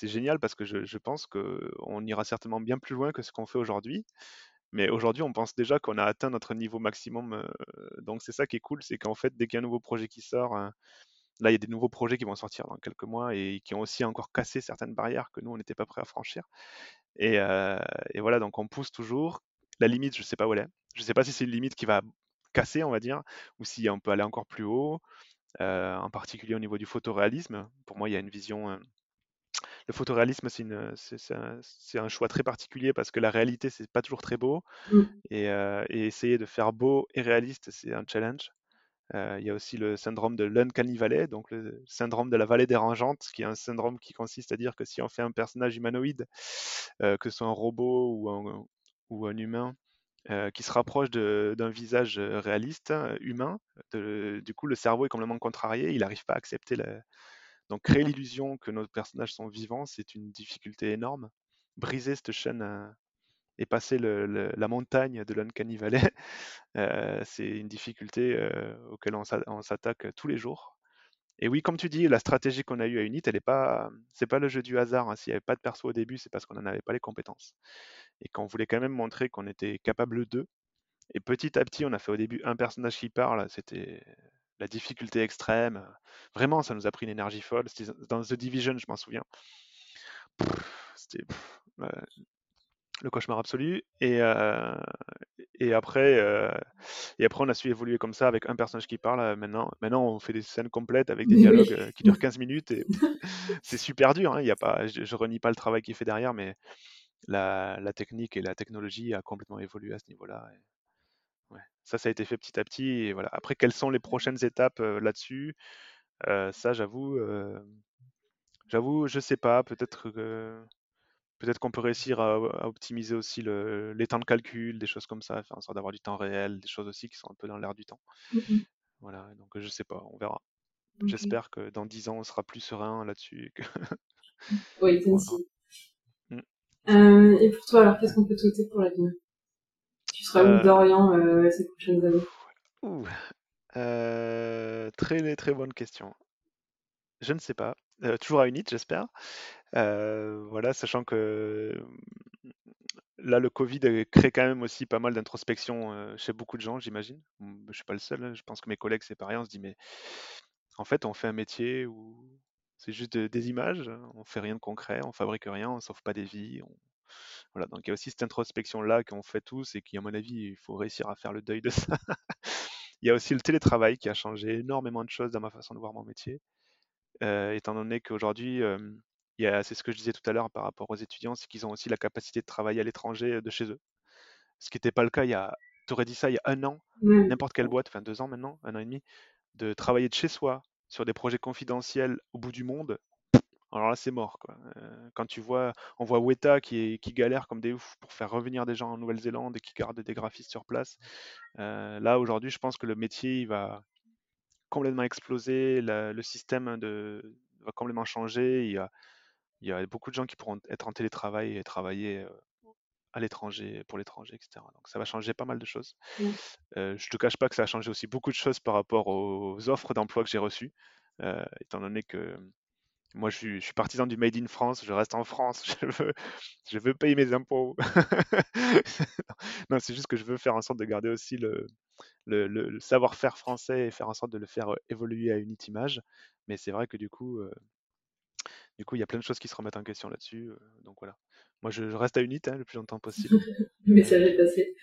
génial parce que je, je pense qu'on ira certainement bien plus loin que ce qu'on fait aujourd'hui. Mais aujourd'hui, on pense déjà qu'on a atteint notre niveau maximum. Euh, donc c'est ça qui est cool, c'est qu'en fait, dès qu'il y a un nouveau projet qui sort, hein, là, il y a des nouveaux projets qui vont sortir dans quelques mois et qui ont aussi encore cassé certaines barrières que nous, on n'était pas prêts à franchir. Euh, et, voilà, donc on pousse toujours. La limite, je ne sais pas où elle est. Je ne sais pas si c'est une limite qui va casser, on va dire, ou si on peut aller encore plus haut, euh, en particulier au niveau du photoréalisme. Pour moi, il y a une vision le photoréalisme, c'est un, choix très particulier parce que la réalité, c'est pas toujours très beau. Mmh. Euh, et, essayer de faire beau et réaliste, c'est un challenge. Euh, il y a aussi le syndrome de l'uncanny valley, donc le syndrome de la vallée dérangeante, qui est un syndrome qui consiste à dire que si on fait un personnage humanoïde, euh, que ce soit un robot ou un, ou un humain, qui se rapproche d'un visage réaliste, humain, du coup le cerveau est complètement contrarié, il n'arrive pas à accepter la, donc créer l'illusion que nos personnages sont vivants, c'est une difficulté énorme. Briser cette chaîne euh, et passer la montagne de l'Uncanny Valley, euh, c'est une difficulté euh, auquel on s'attaque tous les jours. Et oui, comme tu dis, la stratégie qu'on a eue à Unit, elle n'est pas, c'est pas le jeu du hasard. Hein. S'il n'y avait pas de perso au début, c'est parce qu'on n'en avait pas les compétences. Et qu'on voulait quand même montrer qu'on était capable d'eux. Et petit à petit, on a fait au début un personnage qui parle, c'était la difficulté extrême. Vraiment, ça nous a pris une énergie folle. Dans The Division, je m'en souviens. C'était le cauchemar absolu. Et, euh, et, après, euh, et après, on a su évoluer comme ça avec un personnage qui parle. Maintenant, maintenant on fait des scènes complètes avec des dialogues qui durent 15 minutes. Et c'est super dur. Hein. Il y a pas, je, ne renie pas le travail qui est fait derrière, mais la, la, technique et la technologie a complètement évolué à ce niveau-là. Ça, ça a été fait petit à petit. Et voilà. Après, quelles sont les prochaines étapes là-dessus? Ça, j'avoue, j'avoue, je sais pas. Peut-être que peut-être qu'on peut réussir à, optimiser aussi les temps de calcul, des choses comme ça, faire en sorte d'avoir du temps réel, des choses aussi qui sont un peu dans l'air du temps. Mmh voilà, donc je sais pas, on verra. J'espère que dans 10 ans, on sera plus serein là-dessus. Que... oui, aussi. Mmh. et pour toi, alors, qu'est-ce qu'on peut souhaiter pour la où euh, euh, ces prochaines années euh, Très très bonne question. Je ne sais pas. toujours à Unit, j'espère. voilà, sachant que là, le Covid crée quand même aussi pas mal d'introspection chez beaucoup de gens, j'imagine. Je suis pas le seul. Hein. Je pense que mes collègues, c'est pareil. On se dit, mais en fait, on fait un métier où c'est juste des images. On fait rien de concret, on fabrique rien, on sauve pas des vies, on, voilà, donc il y a aussi cette introspection-là qu'on fait tous et qui, à mon avis, il faut réussir à faire le deuil de ça. il y a aussi le télétravail qui a changé énormément de choses dans ma façon de voir mon métier. étant donné qu'aujourd'hui, c'est ce que je disais tout à l'heure par rapport aux étudiants, c'est qu'ils ont aussi la capacité de travailler à l'étranger de chez eux. Ce qui n'était pas le cas il y a, tu aurais dit ça il y a un an, n'importe quelle boîte, enfin deux ans maintenant, un an et demi, de travailler de chez soi sur des projets confidentiels au bout du monde, alors là, c'est mort. Quoi. Euh, quand tu vois, on voit Weta qui, qui galère comme des oufs pour faire revenir des gens en Nouvelle-Zélande et qui garde des graphistes sur place. Euh, là, aujourd'hui, je pense que le métier il va complètement exploser, le système de, va complètement changer. Il y, a, il y a beaucoup de gens qui pourront être en télétravail et travailler euh, à l'étranger, pour l'étranger, etc. Donc ça va changer pas mal de choses. Je je te cache pas que ça a changé aussi beaucoup de choses par rapport aux offres d'emploi que j'ai reçues, étant donné que moi, je suis, partisan du Made in France. Je reste en France. Je veux, je veux payer mes impôts. non, c'est juste que je veux faire en sorte de garder aussi le, le, savoir-faire français et faire en sorte de le faire euh, évoluer à Unity Image. Mais c'est vrai que du coup, euh, du coup, il y a plein de choses qui se remettent en question là-dessus. Euh, donc voilà. Moi, je, reste à Unity hein, le plus longtemps possible. le message est passé.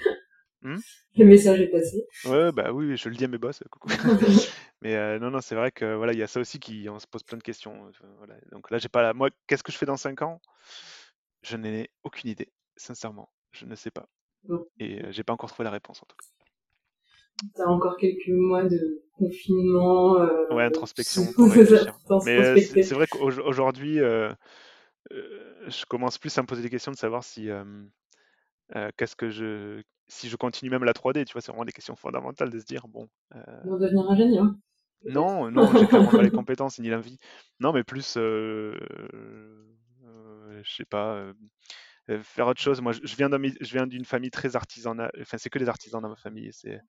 Hmm le message est passé. Ouais, bah oui, je le dis à mes boss. Coucou. Mais euh, non, non, c'est vrai que voilà, il y a ça aussi qui on se pose plein de questions. Euh, Donc là, j'ai pas la... moi, qu'est-ce que je fais dans 5 ans? Je n'ai aucune idée, sincèrement, je ne sais pas. Et euh, j'ai pas encore trouvé la réponse en tout cas. T'as encore quelques mois de confinement. ouais, introspection. Mais c'est vrai qu'aujourd'hui, je commence plus à me poser des questions de savoir si qu'est-ce que je si je continue même la 3D, tu vois, c'est vraiment des questions fondamentales de se dire bon. Euh... devenir ingénieur. Non, non, j'ai clairement pas les compétences ni l'envie. Non, mais plus, euh, euh, je sais pas, euh, faire autre chose. Moi, je viens je viens d'une famille très artisanale. Enfin, c'est que des artisans dans ma famille. C'est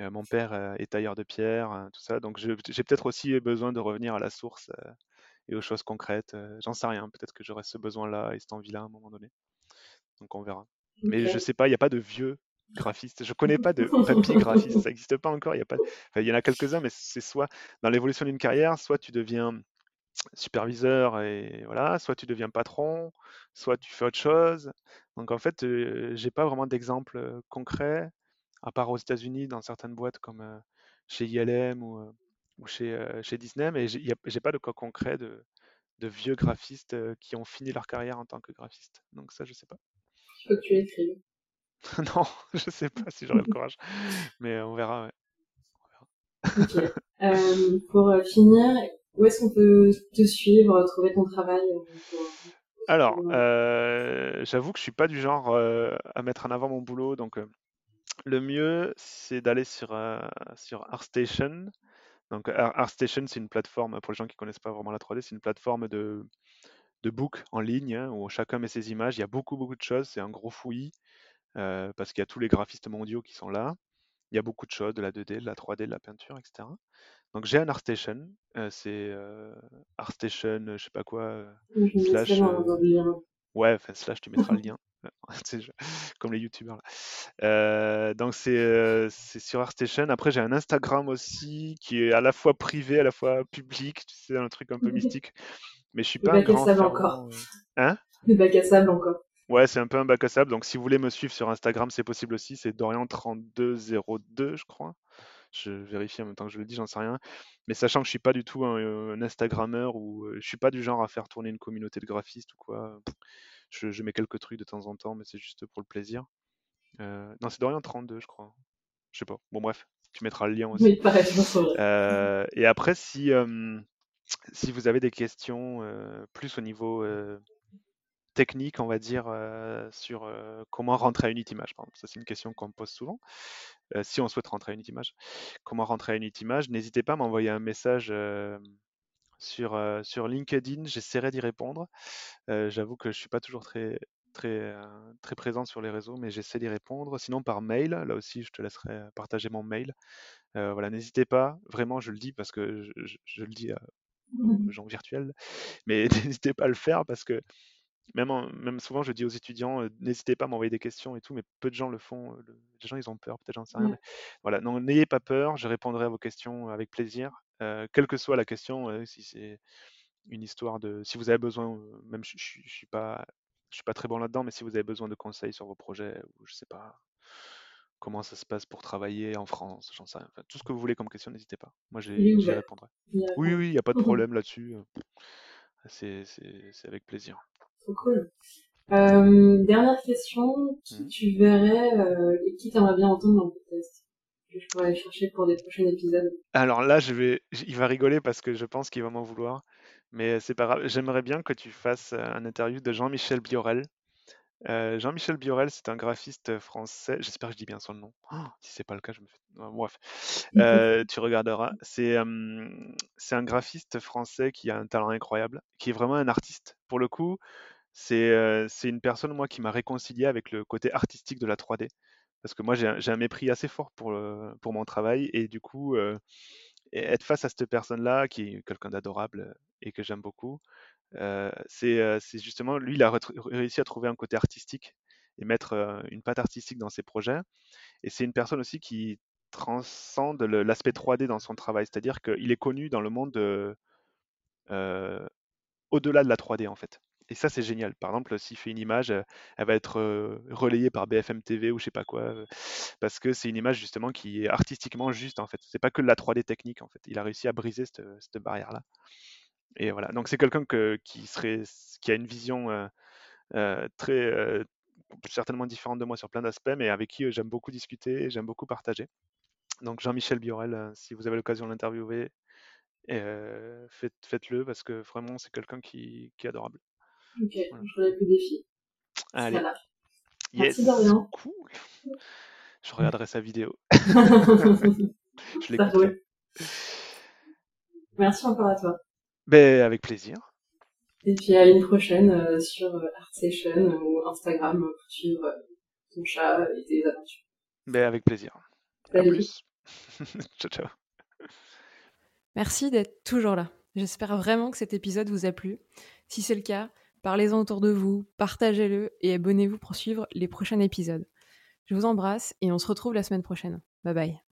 mon père est tailleur de pierre, hein, tout ça. Donc, j'ai peut-être aussi besoin de revenir à la source et aux choses concrètes. J'en sais rien. Peut-être que j'aurai ce besoin-là et cette envie-là à un moment donné. Donc, on verra. Mais je sais pas, il n'y a pas de vieux graphistes. Je connais pas de papy graphiste, ça n'existe pas encore. Il y, a pas... il y en a quelques-uns, mais c'est soit dans l'évolution d'une carrière, soit tu deviens superviseur et voilà, soit tu deviens patron, soit tu fais autre chose. Donc en fait, euh, j'ai pas vraiment d'exemple euh, concret, à part aux États-Unis, dans certaines boîtes comme euh, chez ILM ou, ou chez, chez, Disney, mais j'ai pas de cas concret de, de vieux graphistes qui ont fini leur carrière en tant que graphiste. Donc ça, je sais pas. Il faut que tu écrives. non, je sais pas si j'aurai le courage, mais on verra. Ouais. Euh, pour euh, finir, où est-ce qu'on peut te suivre, trouver ton travail euh, Alors, j'avoue que je suis pas du genre à mettre en avant mon boulot, donc le mieux c'est d'aller sur sur ArtStation. Donc ArtStation, c'est une plateforme pour les gens qui connaissent pas vraiment la 3D, c'est une plateforme de de book en ligne hein, où chacun met ses images. Il y a beaucoup beaucoup de choses, c'est un gros fouillis. Euh, parce qu'il y a tous les graphistes mondiaux qui sont là. Il y a beaucoup de choses, de la 2D, de la 3D, de la peinture, etc. Donc j'ai un ArtStation, euh, c'est euh, ArtStation, je sais pas quoi, slash. ouais, enfin slash, tu mettras le lien. comme les youtubeurs donc c'est sur ArtStation. Après j'ai un Instagram aussi qui est à la fois privé, à la fois public. C'est un truc un peu mystique. Mais je suis pas un grand. encore. Hein? Le bac à sable encore. Ouais, c'est un peu un bac à sable. Donc, si vous voulez me suivre sur Instagram, c'est possible aussi. C'est Dorian3202, je crois. Je vérifie en même temps que je le dis, j'en sais rien. Mais sachant que je suis pas du tout un, Instagrammeur ou euh, je suis pas du genre à faire tourner une communauté de graphistes ou quoi. Je, mets quelques trucs de temps en temps, mais c'est juste pour le plaisir. Euh, non, c'est Dorian32, je crois. Je sais pas. Bon, bref, tu mettras le lien aussi. Oui, pareil, je euh, Et après, si, si vous avez des questions plus au niveau technique, on va dire, euh, sur euh, comment rentrer à Unitimage. Par. Ça, c'est une question qu'on me pose souvent. Euh, si on souhaite rentrer à Unitimage, comment rentrer à Unitimage N'hésitez pas à m'envoyer un message sur, LinkedIn. J'essaierai d'y répondre. J'avoue que je suis pas toujours très très très présent sur les réseaux, mais j'essaie d'y répondre. Sinon par mail, là aussi, je te laisserai partager mon mail. voilà, n'hésitez pas. Vraiment, je le dis parce que je, je le dis aux gens virtuels, mais n'hésitez pas à le faire parce que même, même souvent, je dis aux étudiants, n'hésitez pas à m'envoyer des questions et tout, mais peu de gens le font. les gens, ils ont peur, peut-être, j'en sais rien. Mais voilà, non, n'ayez pas peur, je répondrai à vos questions avec plaisir, quelle que soit la question, si c'est une histoire de, si vous avez besoin, même je, je, suis pas, je suis pas très bon là-dedans, mais si vous avez besoin de conseils sur vos projets, ou je sais pas, comment ça se passe pour travailler en France, j'en sais rien. tout ce que vous voulez comme question, n'hésitez pas. Moi, j'y répondrai. Oui, oui, il n'y a pas de problème là-dessus. C'est avec plaisir. C'est cool. Euh, dernière question, qui mmh. tu verrais euh, et qui t'aimerais bien entendre dans le podcast que je pourrais aller chercher pour des prochains épisodes? Alors là, je vais, il va rigoler parce que je pense qu'il va m'en vouloir, mais c'est pas grave. J'aimerais bien que tu fasses un interview de Jean-Michel Biorel. Euh, Jean-Michel Biorel, c'est un graphiste français. J'espère que je dis bien son nom. Oh, si c'est pas le cas, je me fais. bref, tu regarderas. C'est c'est un graphiste français qui a un talent incroyable, qui est vraiment un artiste. Pour le coup, c'est c'est une personne, moi, qui m'a réconcilié avec le côté artistique de la 3D. Parce que moi, j'ai un, mépris assez fort pour, pour mon travail. Et du coup, être face à cette personne-là, qui est quelqu'un d'adorable et que j'aime beaucoup, c'est justement, lui, il a réussi à trouver un côté artistique et mettre une patte artistique dans ses projets. Et c'est une personne aussi qui transcende l'aspect 3D dans son travail. C'est-à-dire qu'il est connu dans le monde au-delà de la 3D, en fait. Et ça, c'est génial. Par exemple, s'il fait une image, elle va être relayée par BFM TV ou je sais pas quoi, parce que c'est une image justement qui est artistiquement juste en fait. C'est pas que de la 3D technique en fait. Il a réussi à briser cette, barrière-là. Et voilà. Donc c'est quelqu'un qui serait, qui a une vision très certainement différente de moi sur plein d'aspects, mais avec qui j'aime beaucoup discuter, j'aime beaucoup partager. Donc Jean-Michel Biorel, si vous avez l'occasion de l'interviewer, faites-le parce que vraiment c'est quelqu'un qui, qui est adorable. Ok, je relève le défi. Allez. Yes. Merci Dorian. Cool. Je regarderai sa vidéo. je l'écouterai. Merci encore à toi. Ben, avec plaisir. Et puis à une prochaine euh, sur euh, ArtStation ou Instagram pour suivre euh, ton chat et tes aventures. Ben, avec plaisir. Salut. plus. ciao, ciao. Merci d'être toujours là. J'espère vraiment que cet épisode vous a plu. Si c'est le cas, Parlez-en autour de vous, partagez-le et abonnez-vous pour suivre les prochains épisodes. Je vous embrasse et on se retrouve la semaine prochaine. Bye bye.